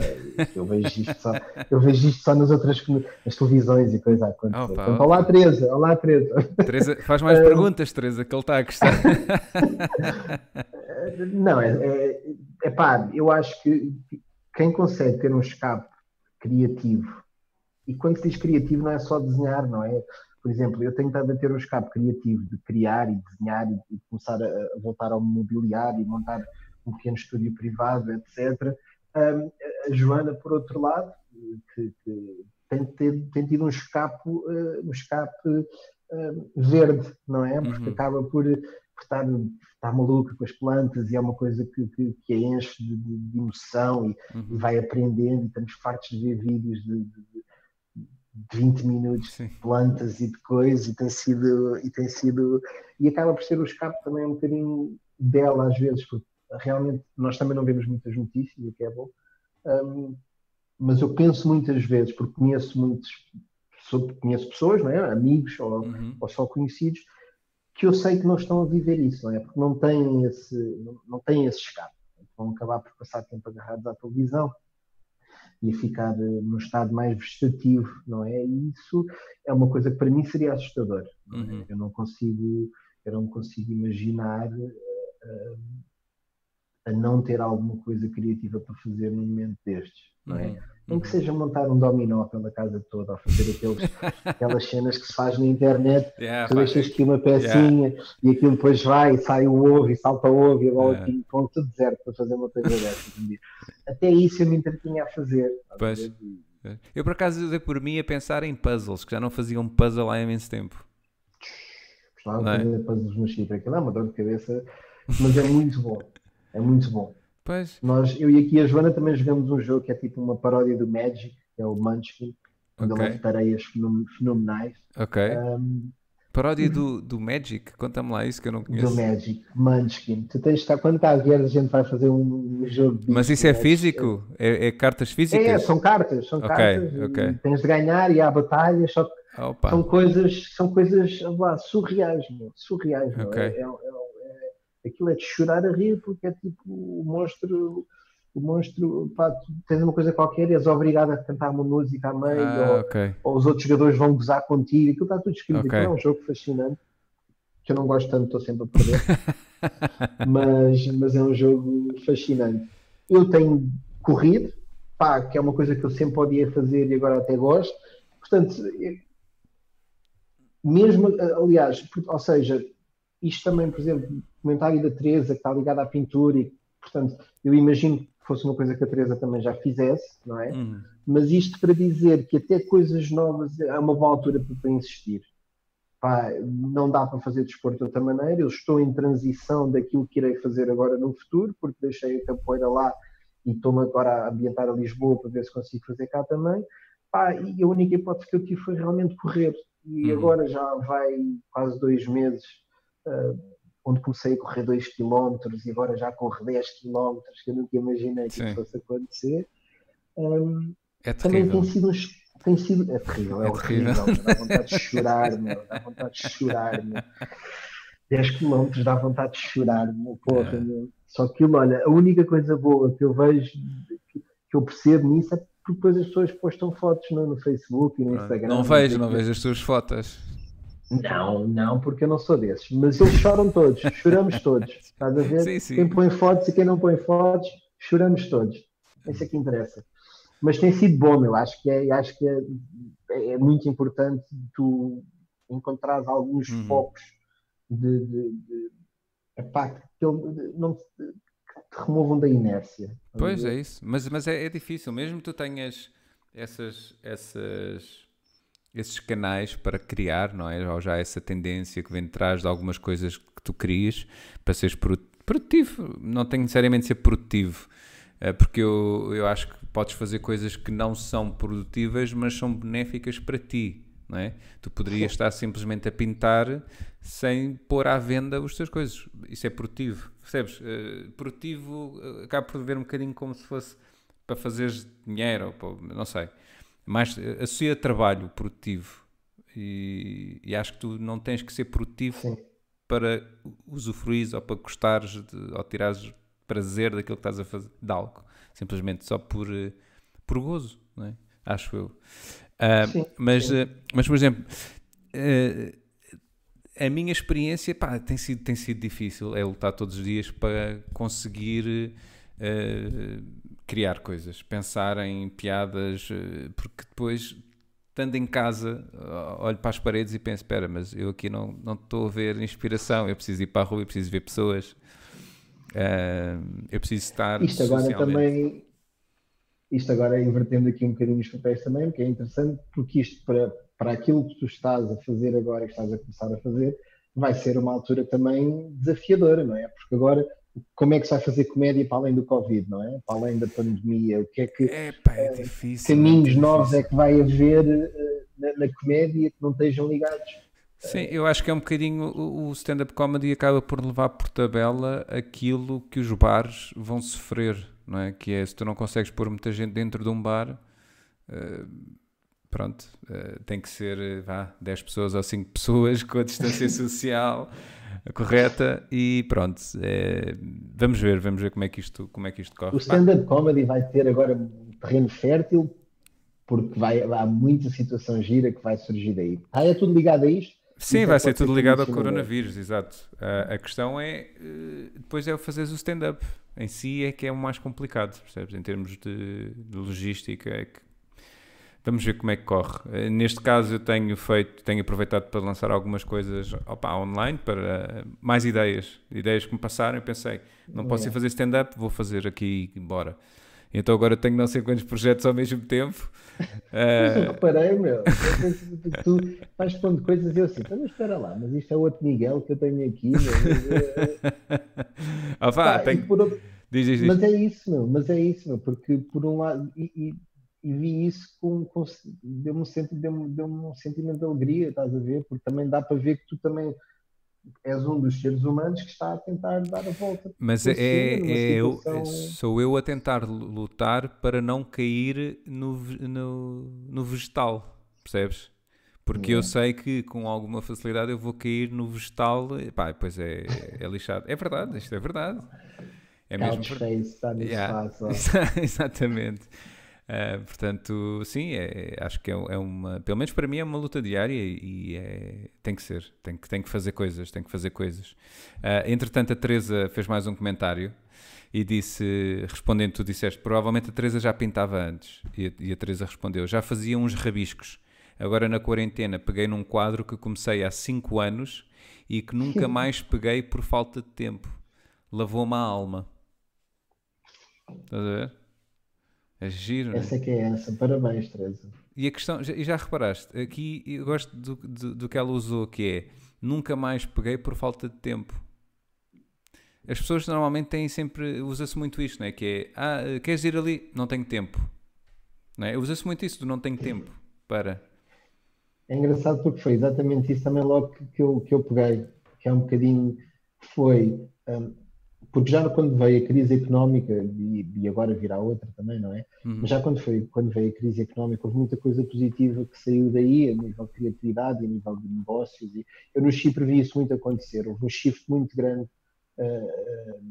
Eu vejo isto só, eu vejo isto só nas outras nas televisões e coisa a acontecer. Opa, olá, Teresa. Olá, Teresa. Teresa faz mais perguntas, Teresa, que ele está a gostar. não, é, é, é pá, eu acho que quem consegue ter um escape criativo, e quando se diz criativo não é só desenhar, não é? Por exemplo, eu tenho estado a ter um escape criativo de criar e desenhar e, de começar a, voltar ao mobiliário e montar um pequeno estúdio privado, etc. Um, a Joana, por outro lado, que, que tem, tem, tido um escape, uh, um escape uh, verde, não é? Porque uhum. acaba por, por estar, estar maluca com as plantas e é uma coisa que, que, que a enche de, de, de emoção e, uhum. e, vai aprendendo e estamos fartos de ver vídeos de, de 20 minutos Sim. de plantas e de coisas e tem sido e tem sido e acaba por ser o escape também um bocadinho dela às vezes porque realmente nós também não vemos muitas notícias o que é bom um, mas eu penso muitas vezes porque conheço muitos conheço pessoas não é? amigos ou, uhum. ou só conhecidos que eu sei que não estão a viver isso não é porque não têm esse não, não têm esse escape vão acabar por passar tempo agarrados à televisão e a ficar uh, num estado mais vegetativo, não é? E isso é uma coisa que para mim seria assustador. Não é? uhum. Eu não consigo, eu não consigo imaginar uh, a não ter alguma coisa criativa para fazer num momento destes, não é? Uhum. Nem que seja montar um dominó pela casa toda, ou fazer aqueles, aquelas cenas que se faz na internet, yeah, tu deixas aqui uma pecinha yeah. e aquilo depois vai e sai o ovo e salta o ovo e a bola yeah. aqui, ponto tudo deserto para fazer uma coisa dessas. Até isso eu me entretinha a fazer. Pois. Eu por acaso dei por mim a pensar em puzzles, que já não fazia um puzzle há imenso tempo. Gostava de é? fazer puzzles no chip, aquilo é uma dor de cabeça, mas é muito bom. É muito bom. Pois. Nós, eu e aqui a Joana também jogamos um jogo que é tipo uma paródia do Magic, que é o Munchkin, onde okay. ele é tareias fenomenais. Ok. Um, paródia do, do Magic? Conta-me lá isso que eu não conheço. Do Magic, Munchkin. Tu tens de estar, quando cá vier, a gente vai fazer um, jogo. Mas isso é físico? É, é, cartas físicas? É, são cartas, são okay, cartas. Okay. Tens de ganhar e há batalhas, só que são coisas, são coisas lá, surreais, meu, surreais. Okay. É, é, é, aquilo é de chorar a rir porque é tipo o monstro o monstro, pá, tens uma coisa qualquer e és obrigado a cantar uma música à meio, ah, ou, okay. ou, os outros jogadores vão gozar contigo, aquilo está tudo escrito. Okay. é um jogo fascinante, que eu não gosto tanto, estou sempre a perder, mas, mas é um jogo fascinante. Eu tenho corrido, pá, que é uma coisa que eu sempre podia fazer e agora até gosto, portanto, mesmo, aliás, ou seja, isto também, por exemplo, o comentário da Teresa, que está ligado à pintura e portanto, eu imagino fosse uma coisa que a Teresa também já fizesse, não é? Uhum. Mas isto para dizer que até coisas novas é uma boa altura para insistir. Pá, não dá para fazer desporto de outra maneira. Eu estou em transição daquilo que irei fazer agora no futuro, porque deixei a capoeira lá e estou-me agora a ambientar a Lisboa para ver se consigo fazer cá também. Pá, e a única hipótese que eu tive foi realmente correr. E uhum. agora já vai quase dois meses. Uh, onde comecei a correr 2 km e agora já corro 10 km, que eu nunca imaginei que Sim. isso fosse acontecer. Um, é também tem sido uns. Tem sido, é terrível, é, é horrível, terrível. dá vontade de chorar, meu, dá vontade de chorar. Meu. 10 km dá vontade de chorar, meu, porra, é. meu. Só que, olha, a única coisa boa que eu vejo, que, que eu percebo nisso é porque depois as pessoas postam fotos no, no Facebook e no Instagram. Não vejo, não vejo as tuas fotos. Não, não, porque eu não sou desses. Mas eles choram todos, choramos todos. Estás a ver? Sim, sim. Quem põe fotos e quem não põe fotos, choramos todos. Isso é que interessa. Mas tem sido bom, eu acho que é, acho que é, é muito importante tu encontrares alguns uhum. focos de, de, de epá, que, não, te removam da inércia. Pois é isso, mas, mas é, é difícil, mesmo que tu tenhas essas, essas esses canais para criar, não é? Ou já essa tendência que vem de trás de algumas coisas que tu crias para seres produtivo. Não tem necessariamente de ser produtivo, eh, porque eu, eu acho que podes fazer coisas que não são produtivas, mas são benéficas para ti. Não é? Tu poderias estar simplesmente a pintar sem pôr à venda as tuas coisas. Isso é produtivo, percebes? Uh, produtivo uh, acaba por ver um bocadinho como se fosse para fazeres dinheiro, ou, não sei mais eh, associa trabalho produtivo e, e, acho que tu não tens que ser produtivo Sim. para usufruir ou para gostares de, ou tirares prazer daquilo que estás a fazer de algo, simplesmente só por, eh, por gozo, não é? acho eu. Uh, sim, mas, sim. Uh, mas, por exemplo, uh, a minha experiência pá, tem, sido, tem sido difícil, é lutar todos os dias para conseguir criar coisas, pensar em piadas, eh, porque depois, estando em casa, olho para as paredes e penso: espera, mas eu aqui não, não estou a ver inspiração, eu preciso ir para a rua, eu preciso ver pessoas, uh, eu preciso estar. Isto agora também. Isto agora invertendo aqui um bocadinho os papéis também, que é interessante, porque isto para, para aquilo que tu estás a fazer agora e estás a começar a fazer, vai ser uma altura também desafiadora, não é? Porque agora como é que se vai fazer comédia para além do Covid, não é? Para além da pandemia, o que é que Epa, é eh, difícil, caminhos é novos é que vai haver uh, na, na, comédia que não estejam ligados? Sim, eu acho que é um bocadinho o stand-up comedy acaba por levar por tabela aquilo que os bares vão sofrer, não é? Que é se tu não consegues pôr muita gente dentro de um bar, uh, pronto, tem que ser vá, 10 pessoas ou 5 pessoas com a distância social. Correta e pronto. É, vamos ver, vamos ver como é que isto, como é que isto corre. O stand-up comedy vai ter agora um terreno fértil porque vai, há muita situação gira que vai surgir daí. Ah, é tudo ligado a isto? Sim, vai ser tudo ligado ao coronavírus, exato. A, a questão é, eh, depois é o fazeres o stand-up. Em si é que é o mais complicado, percebes? Em termos de, de logística, é que Vamos ver como é que corre. Eh, neste caso eu tenho feito, tenho aproveitado para lançar algumas coisas opa, online para mais ideias, ideias que me passaram e pensei, não posso ir fazer stand-up, vou fazer aqui embora. Então agora tenho não sei quantos projetos ao mesmo tempo. Mas eu reparei, meu, tu vais pondo coisas e eu assim, então, mas espera lá, mas isto é outro Miguel que eu tenho aqui. ah, vá, tenho... Outro... Diz, diz, diz. Mas é isso, meu, mas é isso, meu, porque por um lado, e, e e vi isso com, com deu-me um, deu deu um sentimento de alegria, estás a ver? Porque também dá para ver que tu também és um dos seres humanos que está a tentar dar a volta. Mas é, é eu, sou eu a tentar lutar para não cair no, no, no vegetal, percebes? Porque eu sei que com alguma facilidade eu vou cair no vegetal, pá, pois é, é lixado. É verdade, isto é verdade. É mesmo. Face, está yeah. Exatamente. Uh, portanto, sim, é, acho que é, é, uma, pelo menos para mim é uma luta diária e é, tem que ser, tem que, tem que fazer coisas, tem que fazer coisas. Uh, entretanto, a Teresa fez mais um comentário e disse, respondendo, tu disseste, provavelmente a Teresa já pintava antes. E a, e a Teresa respondeu, já fazia uns rabiscos. Agora na quarentena peguei num quadro que comecei há 5 anos e que nunca mais peguei por falta de tempo. Lavou-me a alma. Estás a ver? É giro. Essa é que é essa. Parabéns, Teresa. E a questão, e já reparaste, aqui eu gosto do, do, do, que ela usou, que é nunca mais peguei por falta de tempo. As pessoas normalmente têm sempre, usa-se muito isto, não é? Que é, ah, queres ir ali? Não tenho tempo. Não é? Usa-se muito isso do não tenho tempo para. É engraçado porque foi exatamente isso também logo que, que eu, que eu peguei, que é um bocadinho, foi, um, porque já quando veio a crise económica, e, e agora virá outra também, não é? Uhum. Mas já quando, foi, quando veio a crise económica, houve muita coisa positiva que saiu daí, a nível de criatividade, a nível de negócios. E eu no Chipre vi isso muito acontecer. Houve um shift muito grande uh,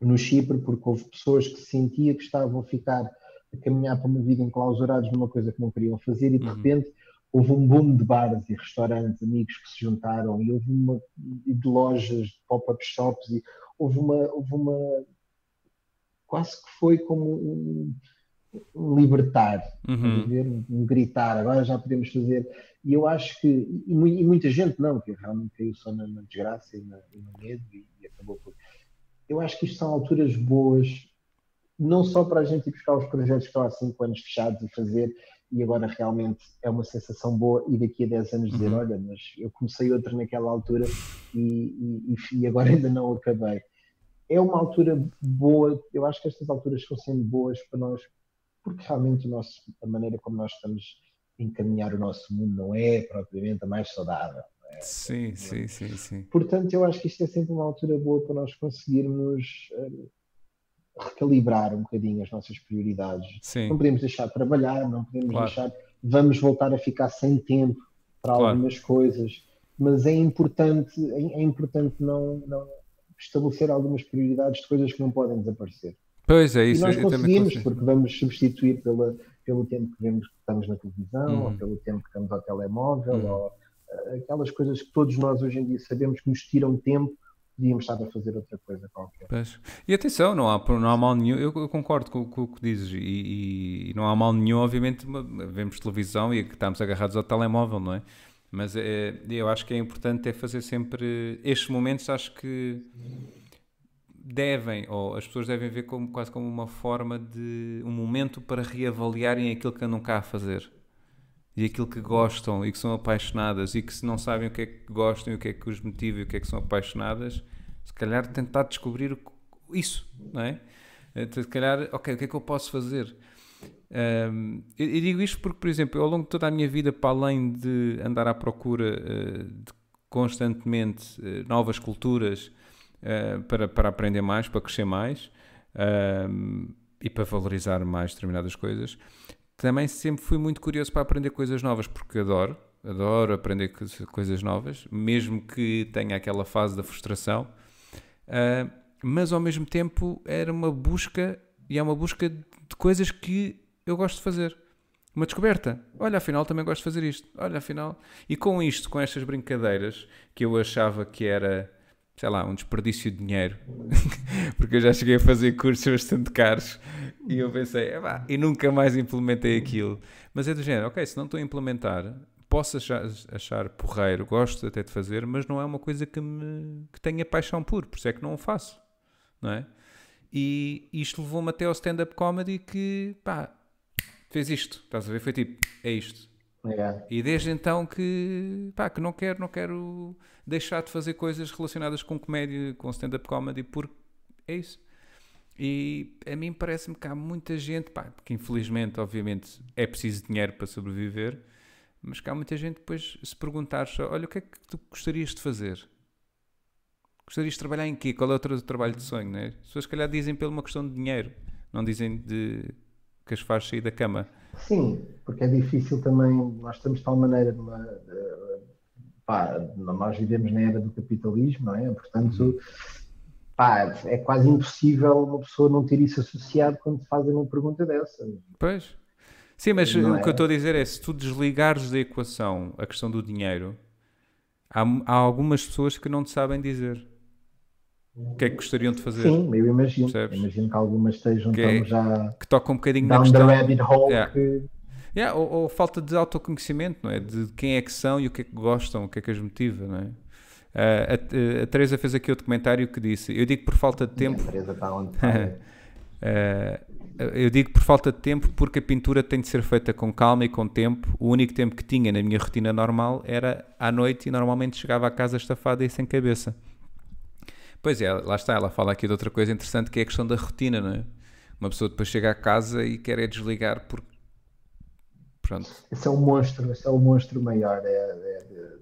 no Chipre, porque houve pessoas que se sentiam que estavam a ficar a caminhar para uma vida enclausurados numa coisa que não queriam fazer e de uhum. repente houve um boom de bares e restaurantes, amigos que se juntaram e houve uma de lojas, pop-up shops e houve uma, houve uma quase que foi como um, um libertar, uhum. ver, um, um, gritar, agora já podemos fazer. E eu acho que, e, e muita gente não, que realmente caiu só na, na desgraça e, na, e, no medo e, e, acabou por. Eu acho que isto são alturas boas, não só para a gente ir buscar os projetos que estão há 5 anos fechados e fazer, e agora realmente é uma sensação boa e daqui a 10 anos dizer, uhum. olha, mas eu comecei outro naquela altura e, e, e, agora ainda não acabei é uma altura boa, eu acho que estas alturas estão sendo boas para nós, porque realmente nosso, a maneira como nós estamos a encaminhar o nosso mundo não é propriamente a mais saudável. É? Sim, sim, sim, sim. Portanto, eu acho que isto é sempre uma altura boa para nós conseguirmos uh, recalibrar um bocadinho as nossas prioridades. Sim. Não podemos deixar de trabalhar, não podemos claro. deixar, vamos voltar a ficar sem tempo para claro. algumas coisas, mas é importante, é, é importante não, não estabelecer algumas prioridades de coisas que não podem desaparecer. Pois é, isso e nós conseguimos, porque vamos substituir pela, pelo tempo que vemos que estamos na televisão, ou uhum. pelo tempo que estamos ao telemóvel, uhum. ou uh, aquelas coisas que todos nós hoje em dia sabemos que nos tiram tempo, podíamos estar a fazer outra coisa qualquer. Pois. E atenção, não há, não há mal nenhum, eu, eu concordo com, com, o que dizes, e, e, não há mal nenhum, obviamente, vemos televisão e estamos agarrados ao telemóvel, não é? Mas é, eu acho que é importante é fazer sempre estes momentos, acho que devem, ou as pessoas devem ver como, quase como uma forma de um momento para reavaliarem aquilo que andam cá a fazer e aquilo que gostam e que são apaixonadas e que se não sabem o que é que gostam e o que é que os motiva e o que é que são apaixonadas, se calhar tentar descobrir isso, não é? Eh, se calhar, ok, o que é que eu posso fazer? Um, eu, eu, digo isto porque, por exemplo, ao longo de toda a minha vida, para além de andar à procura uh, de constantemente uh, novas culturas uh, para, para aprender mais, para crescer mais e para valorizar mais determinadas coisas, também sempre fui muito curioso para aprender coisas novas porque adoro. adoro aprender coisas novas, mesmo que tenha aquela fase da frustração, uh, mas ao mesmo tempo era uma busca e é uma busca de coisas que eu gosto de fazer. Uma descoberta. Olha, afinal também gosto de fazer isto. Olha, afinal. E com isto, com estas brincadeiras que eu achava que era, sei lá, um desperdício de dinheiro, porque eu já cheguei a fazer cursos bastante caros e eu pensei, e nunca mais implementei aquilo. Mas é do género, ok, se não estou a implementar, posso achar, achar porreiro, gosto até de fazer, mas não é uma coisa que, me, que tenha paixão por, por isso é que não o faço, não é? E isto levou-me até ao stand-up comedy que, pá, fez isto, estás a ver? Foi tipo, é isto. Yeah. E desde então que, pá, que não quero, não quero deixar de fazer coisas relacionadas com comédia, com stand-up comedy, porque é isso. E a mim parece-me que há muita gente, pá, que infelizmente, obviamente, é preciso dinheiro para sobreviver, mas que há muita gente depois se perguntar olha, o que é que tu gostarias de fazer? Gostarias de trabalhar em quê? Qual é o teu trabalho de sonho? Né? As pessoas, se calhar, dizem pela uma questão de dinheiro, não dizem de que as faz sair da cama. Sim, porque é difícil também, nós estamos de tal maneira numa. Pá, nós vivemos na era do capitalismo, não é? Portanto, uhum. Pá, é quase impossível uma pessoa não ter isso associado quando fazem uma pergunta dessa. Pois. Sim, mas não o é? que eu estou a dizer é: se tu desligares da equação a questão do dinheiro, há, há algumas pessoas que não te sabem dizer o que é que gostariam de fazer. Sim, eu imagino. Percebes? Imagino que algumas estejam que, é, já que tocam um bocadinho down na questão. the rabbit hole yeah. que... Yeah, ou, ou, falta de autoconhecimento, não é? De quem é que são e o que é que gostam, o que é que as motiva, não é? Uh, a, a, Teresa fez aqui o documentário que disse: Eu digo por falta de tempo. a Teresa está onde uh, eu digo por falta de tempo porque a pintura tem de ser feita com calma e com tempo. O único tempo que tinha na minha rotina normal era à noite e normalmente chegava a casa estafada e sem cabeça. Pois é, lá está, ela fala aqui de outra coisa interessante que é a questão da rotina, não é? Uma pessoa depois chega a casa e quer é desligar porque. Pronto. Esse é o monstro, esse é o monstro maior, é, é,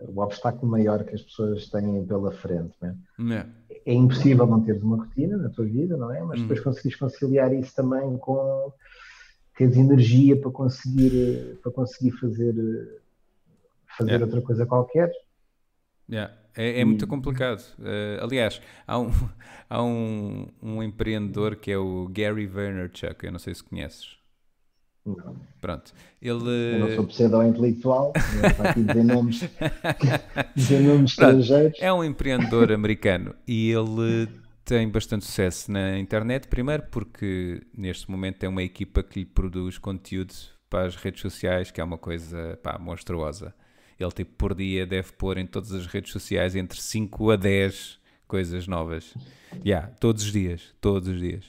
o obstáculo maior que as pessoas têm pela frente, não é? é? é impossível teres uma rotina na tua vida, não é? Mas depois hum. conseguires conciliar isso também com teres energia para conseguir, para conseguir fazer, fazer yeah. outra coisa qualquer. Yeah. É, é muito complicado. Uh, aliás, há, um, há um, um empreendedor que é o Gary Vaynerchuk, eu não sei se conheces. Pronto. Ele... Eu não sou pseudo-intelectual, para aqui dizer nomes, dizer nomes estrangeiros. É um empreendedor americano e ele tem bastante sucesso na internet, primeiro porque neste momento tem uma equipa que lhe produz conteúdo para as redes sociais, que é uma coisa pá, monstruosa. Ele, tipo, por dia deve pôr em todas as redes sociais entre 5 a 10 coisas novas. Yeah, todos os dias, todos os dias.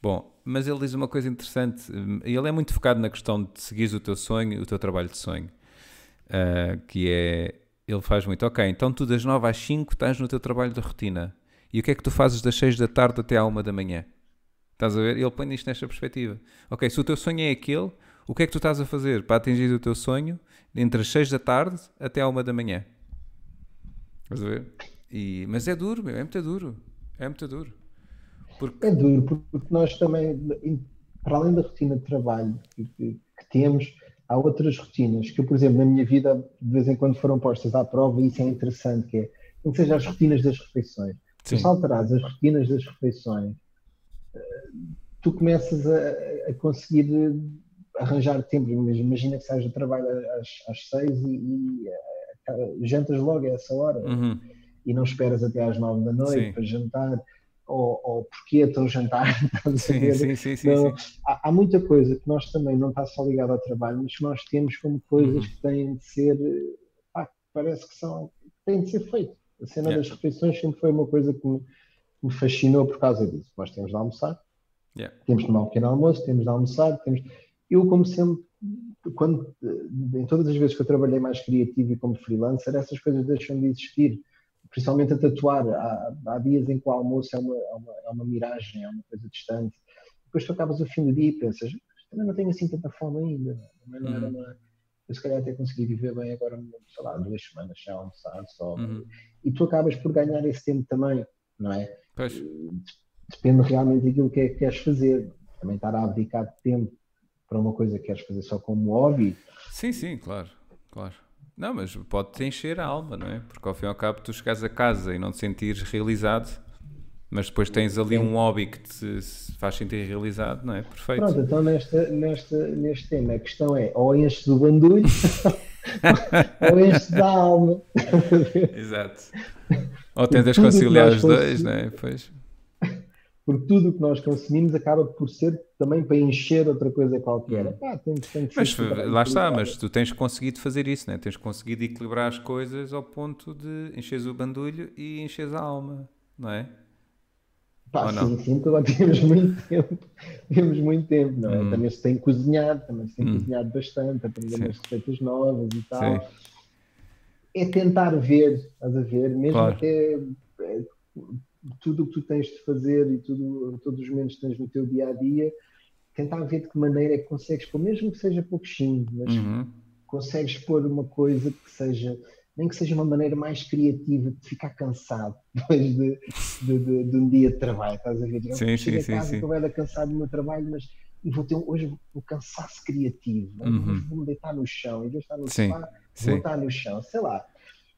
Bom, mas ele diz uma coisa interessante. Ele é muito focado na questão de seguir o teu sonho, o teu trabalho de sonho. Uh, que é, ele faz muito, ok, então tu das 9 às 5 estás no teu trabalho de rotina. E o que é que tu fazes das 6 da tarde até à 1 da manhã? Estás a ver? Ele põe isto nesta perspectiva. Ok, se o teu sonho é aquele, o que é que tu estás a fazer para atingir o teu sonho entre as 6 da tarde até à 1 da manhã? Estás a ver? E, mas é duro, meu, é muito duro. É muito duro. Porque... É duro, porque nós também, para além da rotina de trabalho que, que, que, temos, há outras rotinas que, por exemplo, na minha vida, de vez em quando foram postas à prova, e isso é interessante, que é, não seja as rotinas das refeições. Sim. Se alterares as rotinas das refeições, eh, tu começas a, a conseguir arranjar tempo. Imagina que sais do trabalho às, às seis e, e uh, jantas logo a essa hora uhum. e não esperas até às nove da noite sim. para jantar. Ou, ou porquê estão jantar? Sim, sim, sim, sim, não, há, há, muita coisa que nós também não está só ligado ao trabalho, mas que nós temos como coisas uhum. que têm de ser, ah, parece que são, têm de ser feitas. A cena yeah. das refeições sempre foi uma coisa que me, me fascinou por causa disso. Nós temos de almoçar, yeah. temos de tomar um pequeno almoço, temos de almoçar, temos eu, como sempre, quando, em todas as vezes que eu trabalhei mais criativo e como freelancer, essas coisas deixam de existir. Principalmente a tatuar. Há, há dias em que o almoço é uma, é, uma, é uma miragem, é uma coisa distante. Depois tu acabas o fim do dia e pensas, também não tenho assim tanta fome ainda. Também não era uhum. uma, eu se calhar até consegui viver bem agora, sei lá, duas semanas já almoçar só. Uhum. E tu acabas por ganhar esse tempo também, não é? Pois. Depende realmente daquilo que é que queres fazer. Também estar a abdicar de tempo para uma coisa que queres fazer só como hobby. Sim, sim, claro. Claro. Não, mas pode-te encher a alma, não é? Porque ao fim e ao cabo tu chegas a casa e não te sentires realizado, mas depois tens ali um hobby que te faz sentir realizado, não é? Perfeito. Pronto, então nesta, nesta, neste tema a questão é ou enches do bandulho ou enches da alma. Exato. Ou tentas conciliar os dois, não é? Pois porque tudo o que nós consumimos acaba por ser também para encher outra coisa qualquer. Ah, tem, tem mas lá está, mas tu tens conseguido fazer isso, né? tens conseguido equilibrar as coisas ao ponto de encheres o bandulho e encheres a alma, não é? Pá, sim, sim, agora temos muito tempo, temos muito tempo, não é? Hum. Também se tem cozinhado, também se tem hum. cozinhado bastante, aprender umas receitas novas e tal. Sim. É tentar ver, estás a ver, mesmo claro. até tudo o que tu tens de fazer e tudo, todos os momentos que tens no teu dia a dia, tentar ver de que maneira é que consegues pôr, mesmo que seja pouquinho, mas uhum. consegues pôr uma coisa que seja, nem que seja uma maneira mais criativa de ficar cansado depois de, de, de, de um dia de trabalho, estás a ver? Sim, sim, sim, casa, estou bem cansado do meu trabalho, mas vou ter hoje um cansaço criativo, uhum. vou-me deitar no chão, em vez de estar no sim, sofá, vou estar no chão, sei lá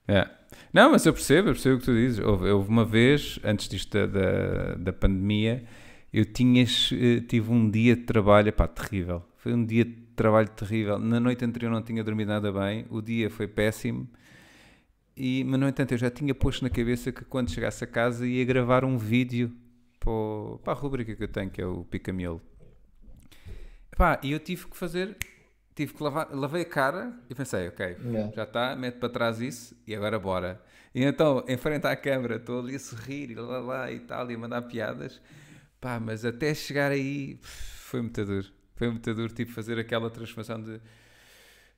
é. Não, mas eu percebo, eu percebo o que tu dizes. Houve, uma vez, antes disto da, da, da pandemia, eu tinha, eh, tive um dia de trabalho, pá, terrível. Foi um dia de trabalho terrível. Na noite anterior não tinha dormido nada bem, o dia foi péssimo. E, mas, no entanto, eu já tinha posto na cabeça que quando chegasse a casa ia gravar um vídeo para, o, para a rubrica que eu tenho, que é o Picamiolo. E eu tive que fazer tive que lavar, lavei a cara e pensei, ok, yeah. já está, mete para trás isso e agora bora. E então, em frente à câmara, estou ali a sorrir e lá, lá e tal, e a mandar piadas. Pá, mas até chegar aí foi muito duro. Foi muito duro, tipo, fazer aquela transformação de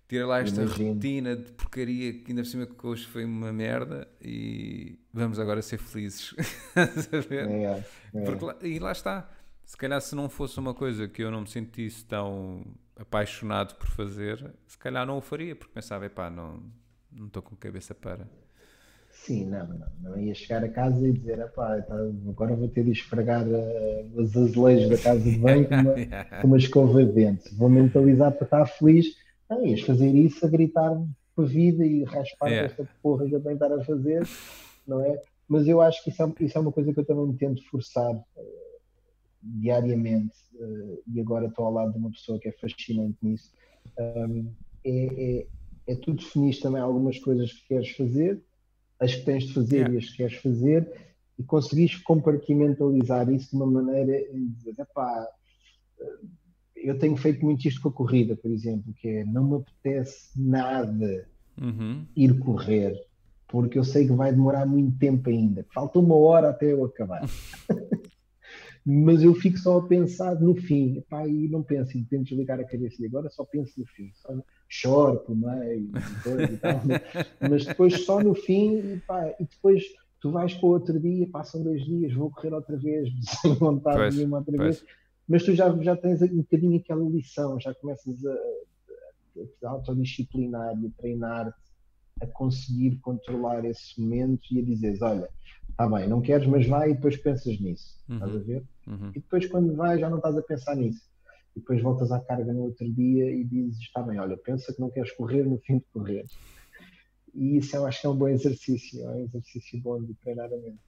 tirar lá esta Imagino. rotina de porcaria que ainda por cima que hoje foi uma merda e vamos agora ser felizes. e lá está. Se calhar se não fosse uma coisa que eu não me sentisse tão apaixonado por fazer, se calhar não o faria, porque pensava, epá, não não estou com cabeça para. Sim, não, não, não ia chegar a casa e dizer, epá, tá, agora vou ter de esfregar uh, os azulejos da casa de banho com uma, com uma escova de dente. Vou mentalizar para estar feliz. Não, ias fazer isso a gritar a vida e raspar yeah. esta porra que eu tenho estar a fazer, não é? Mas eu acho que isso é, isso é uma coisa que eu também tento forçar. Diariamente, uh, e agora estou ao lado de uma pessoa que é fascinante nisso, um, é, é, é tu definir também algumas coisas que queres fazer, as que tens de fazer yeah. e as que queres fazer, e conseguires compartimentalizar isso de uma maneira em dizer, epá, eh, eu tenho feito muito isto com a corrida, por exemplo, que é não me apetece nada uhum. ir correr, porque eu sei que vai demorar muito tempo ainda. Falta uma hora até eu acabar. mas eu fico só a pensar no fim, pá, e não penso, e tento desligar a cabeça, e agora só penso no fim, só choro por meio, e tal, mas depois só no fim, e, pá, e depois tu vais para o outro dia, passam dois dias, vou correr outra vez, sem vontade pois, nenhuma outra pois. vez, mas tu já, já tens um bocadinho aquela lição, já começas a, a, a autodisciplinar e a treinar-te a conseguir controlar esse momento e a dizeres, olha, está bem, não queres, mas vai e depois pensas nisso. Uhum. Estás a ver? Uhum. E depois, quando vai, já não estás a pensar nisso. E depois voltas à carga no outro dia e dizes: está bem, olha, pensa que não queres correr no fim de correr. E isso eu acho que é um bom exercício, é um exercício bom de treinar a mente.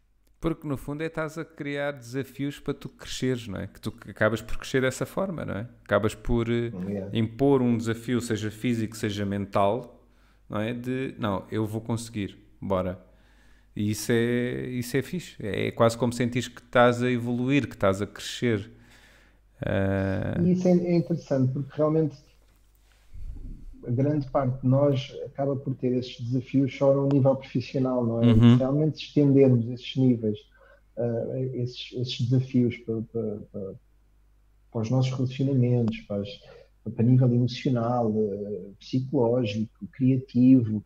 Porque no fundo é estás a criar desafios para tu cresceres, não é? Que tu acabas por crescer dessa forma, não é? Acabas por yeah. Eh, impor um desafio, seja físico, seja mental, não é? De não, eu vou conseguir, bora. E isso é, isso é fixe. É quase como sentir que estás a evoluir, que estás a crescer. Uh... E isso é, é, interessante, porque realmente a grande parte de nós acaba por ter esses desafios só no nível profissional, não é? Uhum. Se realmente estendermos esses níveis, uh, esses, esses, desafios para, para, para, para, os nossos relacionamentos, para, para nível emocional, uh, psicológico, criativo,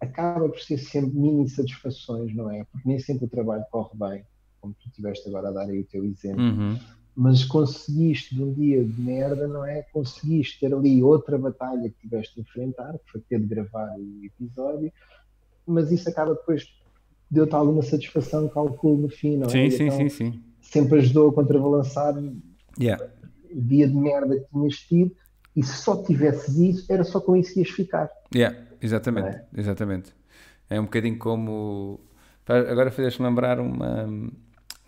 acaba por ser sempre mini satisfações, não é? Porque nem sempre o trabalho corre bem, como tu estiveste agora a dar aí o teu exemplo. Uhum. Mas conseguiste de um dia de merda, não é? Conseguiste ter ali outra batalha que tiveste de enfrentar, que foi ter de gravar o episódio, mas isso acaba depois deu-te alguma satisfação, calculo no fim, não é? Sim, sim, então, sim, sim. Sempre ajudou a contrabalançar yeah. o dia de merda que tinhas tido E se só tivesses isso, era só com isso que ias ficar. Yeah, exatamente, é? exatamente. É um bocadinho como. Agora fizeste-me lembrar uma.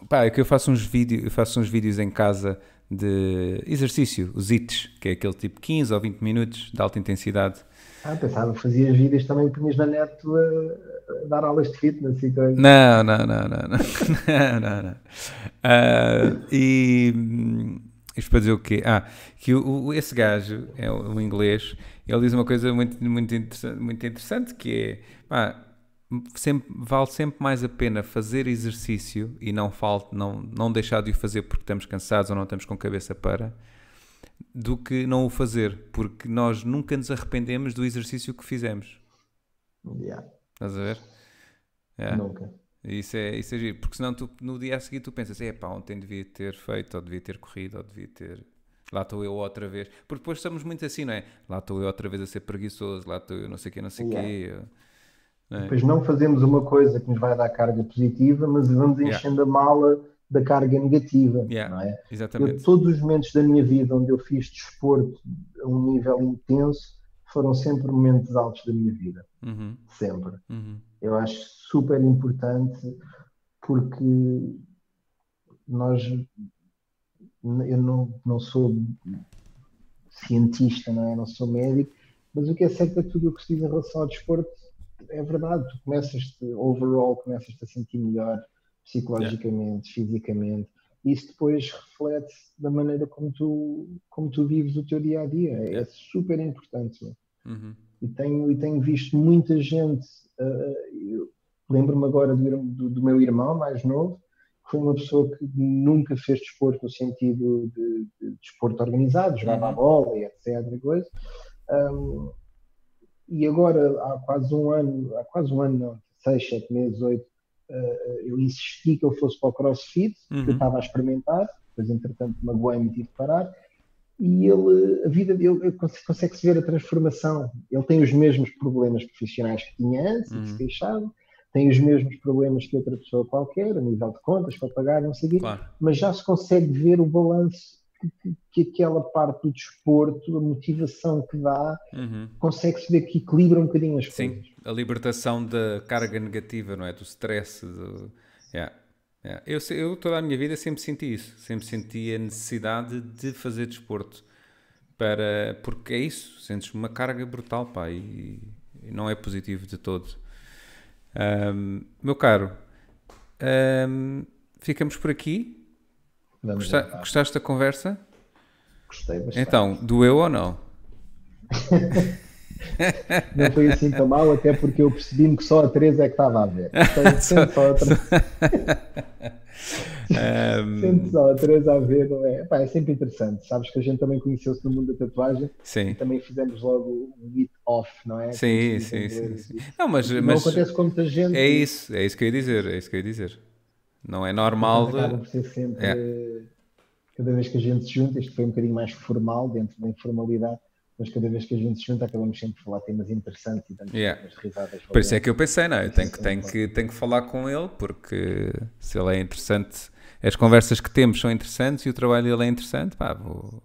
Pá, é que eu faço uns vídeos, eu faço uns vídeos em casa de exercício, os ITs, que é aquele tipo 15 ou 20 minutos de alta intensidade. Ah, pensava, fazias vídeos também punhas na net a, a, dar aulas de fitness e coisas. Não, não, não, não, não, não, não, não. Uh, e isto para dizer o quê? Ah, que o, o, esse gajo, é o, o, inglês, ele diz uma coisa muito, muito, interessante, muito interessante que é, pá, sempre, vale sempre mais a pena fazer exercício e não, falte, não, não deixar de o fazer porque estamos cansados ou não estamos com cabeça para, do que não o fazer, porque nós nunca nos arrependemos do exercício que fizemos. Yeah. Estás a ver? Yeah. Nunca. Isso é, isso é giro, porque senão tu, no dia a seguir tu pensas, é pá, ontem devia ter feito, ou devia ter corrido, ou devia ter. Lá estou eu outra vez. Porque depois estamos muito assim, não é? Lá estou eu outra vez a ser preguiçoso, lá estou eu não sei o quê, não sei o yeah. quê. É? Depois não fazemos uma coisa que nos vai dar carga positiva, mas vamos enchendo yeah. a mala da carga negativa. Yeah. Não é? Exatamente. Eu, todos os momentos da minha vida onde eu fiz desporto a um nível intenso foram sempre momentos altos da minha vida. Uhum. Sempre. Uhum. Eu acho super importante porque nós eu não, não sou cientista, não é? Não sou médico, mas o que é certo é tudo o que se diz em relação ao desporto é verdade, tu começas overall, começas a sentir melhor psicologicamente, yeah. fisicamente, isso depois reflete da maneira como tu, como tu vives o teu dia a dia. É super importante. Uhum. E, tenho, e tenho visto muita gente. Uh, Lembro-me agora do, do, do, meu irmão mais novo, que foi uma pessoa que nunca fez desporto no sentido de, de desporto organizado, jogava uhum. a bola e etc. E coisa. Um, e agora, há quase um ano, há quase um ano, não, seis, sete meses, oito, uh, eu insisti que eu fosse para o CrossFit, uhum. que eu estava a experimentar, depois entretanto magoei-me e tive de parar, e ele, a vida dele, consegue-se ver a transformação. Ele tem os mesmos problemas profissionais que tinha antes, uhum. que se queixava, tem os mesmos problemas que outra pessoa qualquer, a nível de contas, para pagar, não sei o quê, claro. mas já se consegue ver o balanço que, que, aquela parte do desporto, a motivação que dá, uhum. consegue-se ver que equilibra um bocadinho as Sim, coisas. a libertação da carga negativa, não é? Do stress. Do... Yeah. Yeah. Eu, eu toda a minha vida sempre senti isso, sempre senti a necessidade de fazer desporto. Para, porque é isso, sentes uma carga brutal, pá, e, e não é positivo de todo. Um, meu caro, um, ficamos por aqui. Gosta, gostaste da conversa? Gostei bastante. Então, doeu ou não? não foi assim tão mal, até porque eu percebi-me que só a Teresa é que estava a ver. Então, só, só a um... Sente só a Teresa a ver, não é? Epá, é sempre interessante. Sabes que a gente também conheceu-se no mundo da tatuagem sim. e também fizemos logo um meet off, não é? Sim, sim, sim, sim, Não, mas, não mas acontece com muita gente. É isso, é isso que eu ia dizer, é isso que eu ia dizer. Não é normal. Acaba por ser sempre. É. Cada vez que a gente se junta, isto foi um bocadinho mais formal, dentro da informalidade, mas cada vez que a gente se junta, acabamos sempre de falar temas interessantes e damos yeah. risadas. Por isso é que eu pensei, não, eu tenho que, tenho, que, tenho que falar com ele, porque se ele é interessante, as conversas que temos são interessantes e o trabalho dele é interessante, pá, vou,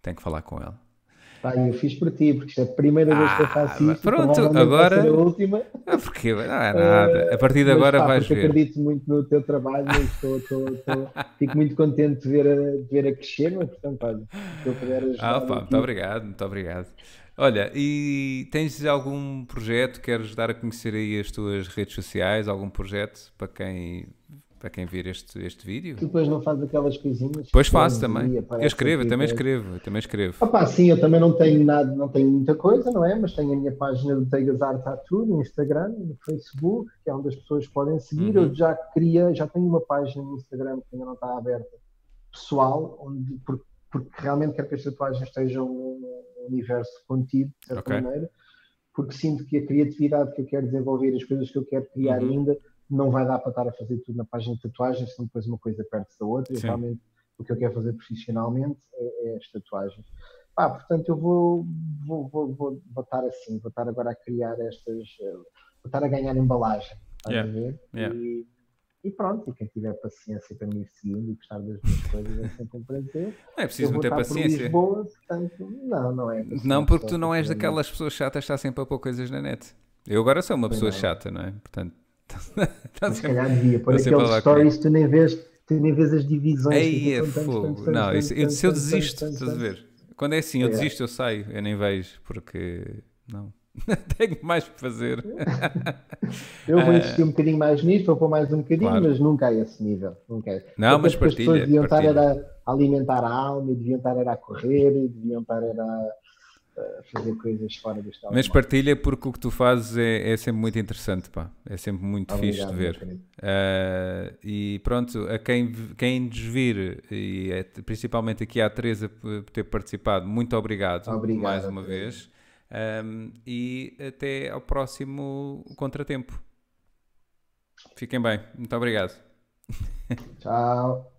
tenho que falar com ele. Pá, eu fiz para ti, porque isto é a primeira vez que eu faço ah, isto. Pronto, agora. A última. Ah, porque não é nada. A partir de agora pá, vais ver. acredito muito no teu trabalho e estou, estou, estou, fico muito contente de ver a, de ver a crescer, mas portanto, olha, se eu puder ajudar. Ah, pá, muito obrigado, muito obrigado. Olha, e tens algum projeto? Queres dar a conhecer aí as tuas redes sociais? Algum projeto para quem para quem vir este, este vídeo. Tu depois não fazes aquelas coisinhas? Pois faço também. Eu escrevo, eu também escrevo, eu também escrevo. Opa, sim, eu também não tenho nada, não tenho muita coisa, não é? Mas tenho a minha página do Tegazar Tattoo no Instagram, no Facebook, que é onde as pessoas podem seguir. Uhum. Eu já queria, já tenho uma página no Instagram que ainda não está aberta, pessoal, onde, porque, porque realmente quero que as tatuagens estejam num universo contido, de certa okay. maneira, porque sinto que a criatividade que eu quero desenvolver, as coisas que eu quero criar uhum. ainda não vai dar para estar a fazer tudo na página de tatuagens, senão depois uma coisa perde-se da outra. E realmente o que eu quero fazer profissionalmente é, é as tatuagens. Ah, portanto, eu vou, vou, vou, vou, vou estar assim, vou estar agora a criar estas, vou estar a ganhar embalagem. Yeah. A ver? Yeah. E, E pronto, e quem tiver paciência para me ir seguindo e gostar das minhas coisas é sempre um prazer. Não é preciso ter paciência. Lisboa, portanto, não, não é. Não, porque tu não és daquelas pessoas chatas que está sempre a pôr coisas na net. Eu agora sou uma pessoa não. chata, não é? Portanto, Mas se calhar devia pôr aqueles stories, tu nem vês, tu nem vês as divisões. Aí é fogo. Não, isso, eu, se eu desisto, estás a ver? Quando é assim, eu desisto, eu saio, eu nem vejo, porque não. Tenho mais para fazer. eu vou insistir um bocadinho mais nisto, vou pôr mais um bocadinho, claro. mas nunca a esse nível. Nunca é. Não, mas partilha. As pessoas deviam estar a alimentar a alma, deviam estar a correr, deviam estar a fazer coisas fora do estado. Mas partilha porque o que tu fazes é, é sempre muito interessante, pá. É sempre muito Obrigado, fixe de ver. Uh, e pronto, a quem, quem nos vir, e é, principalmente aqui à Teresa por ter participado, muito obrigado, obrigado mais uma vez. Um, e até ao próximo contratempo. Fiquem bem. Muito obrigado. Tchau.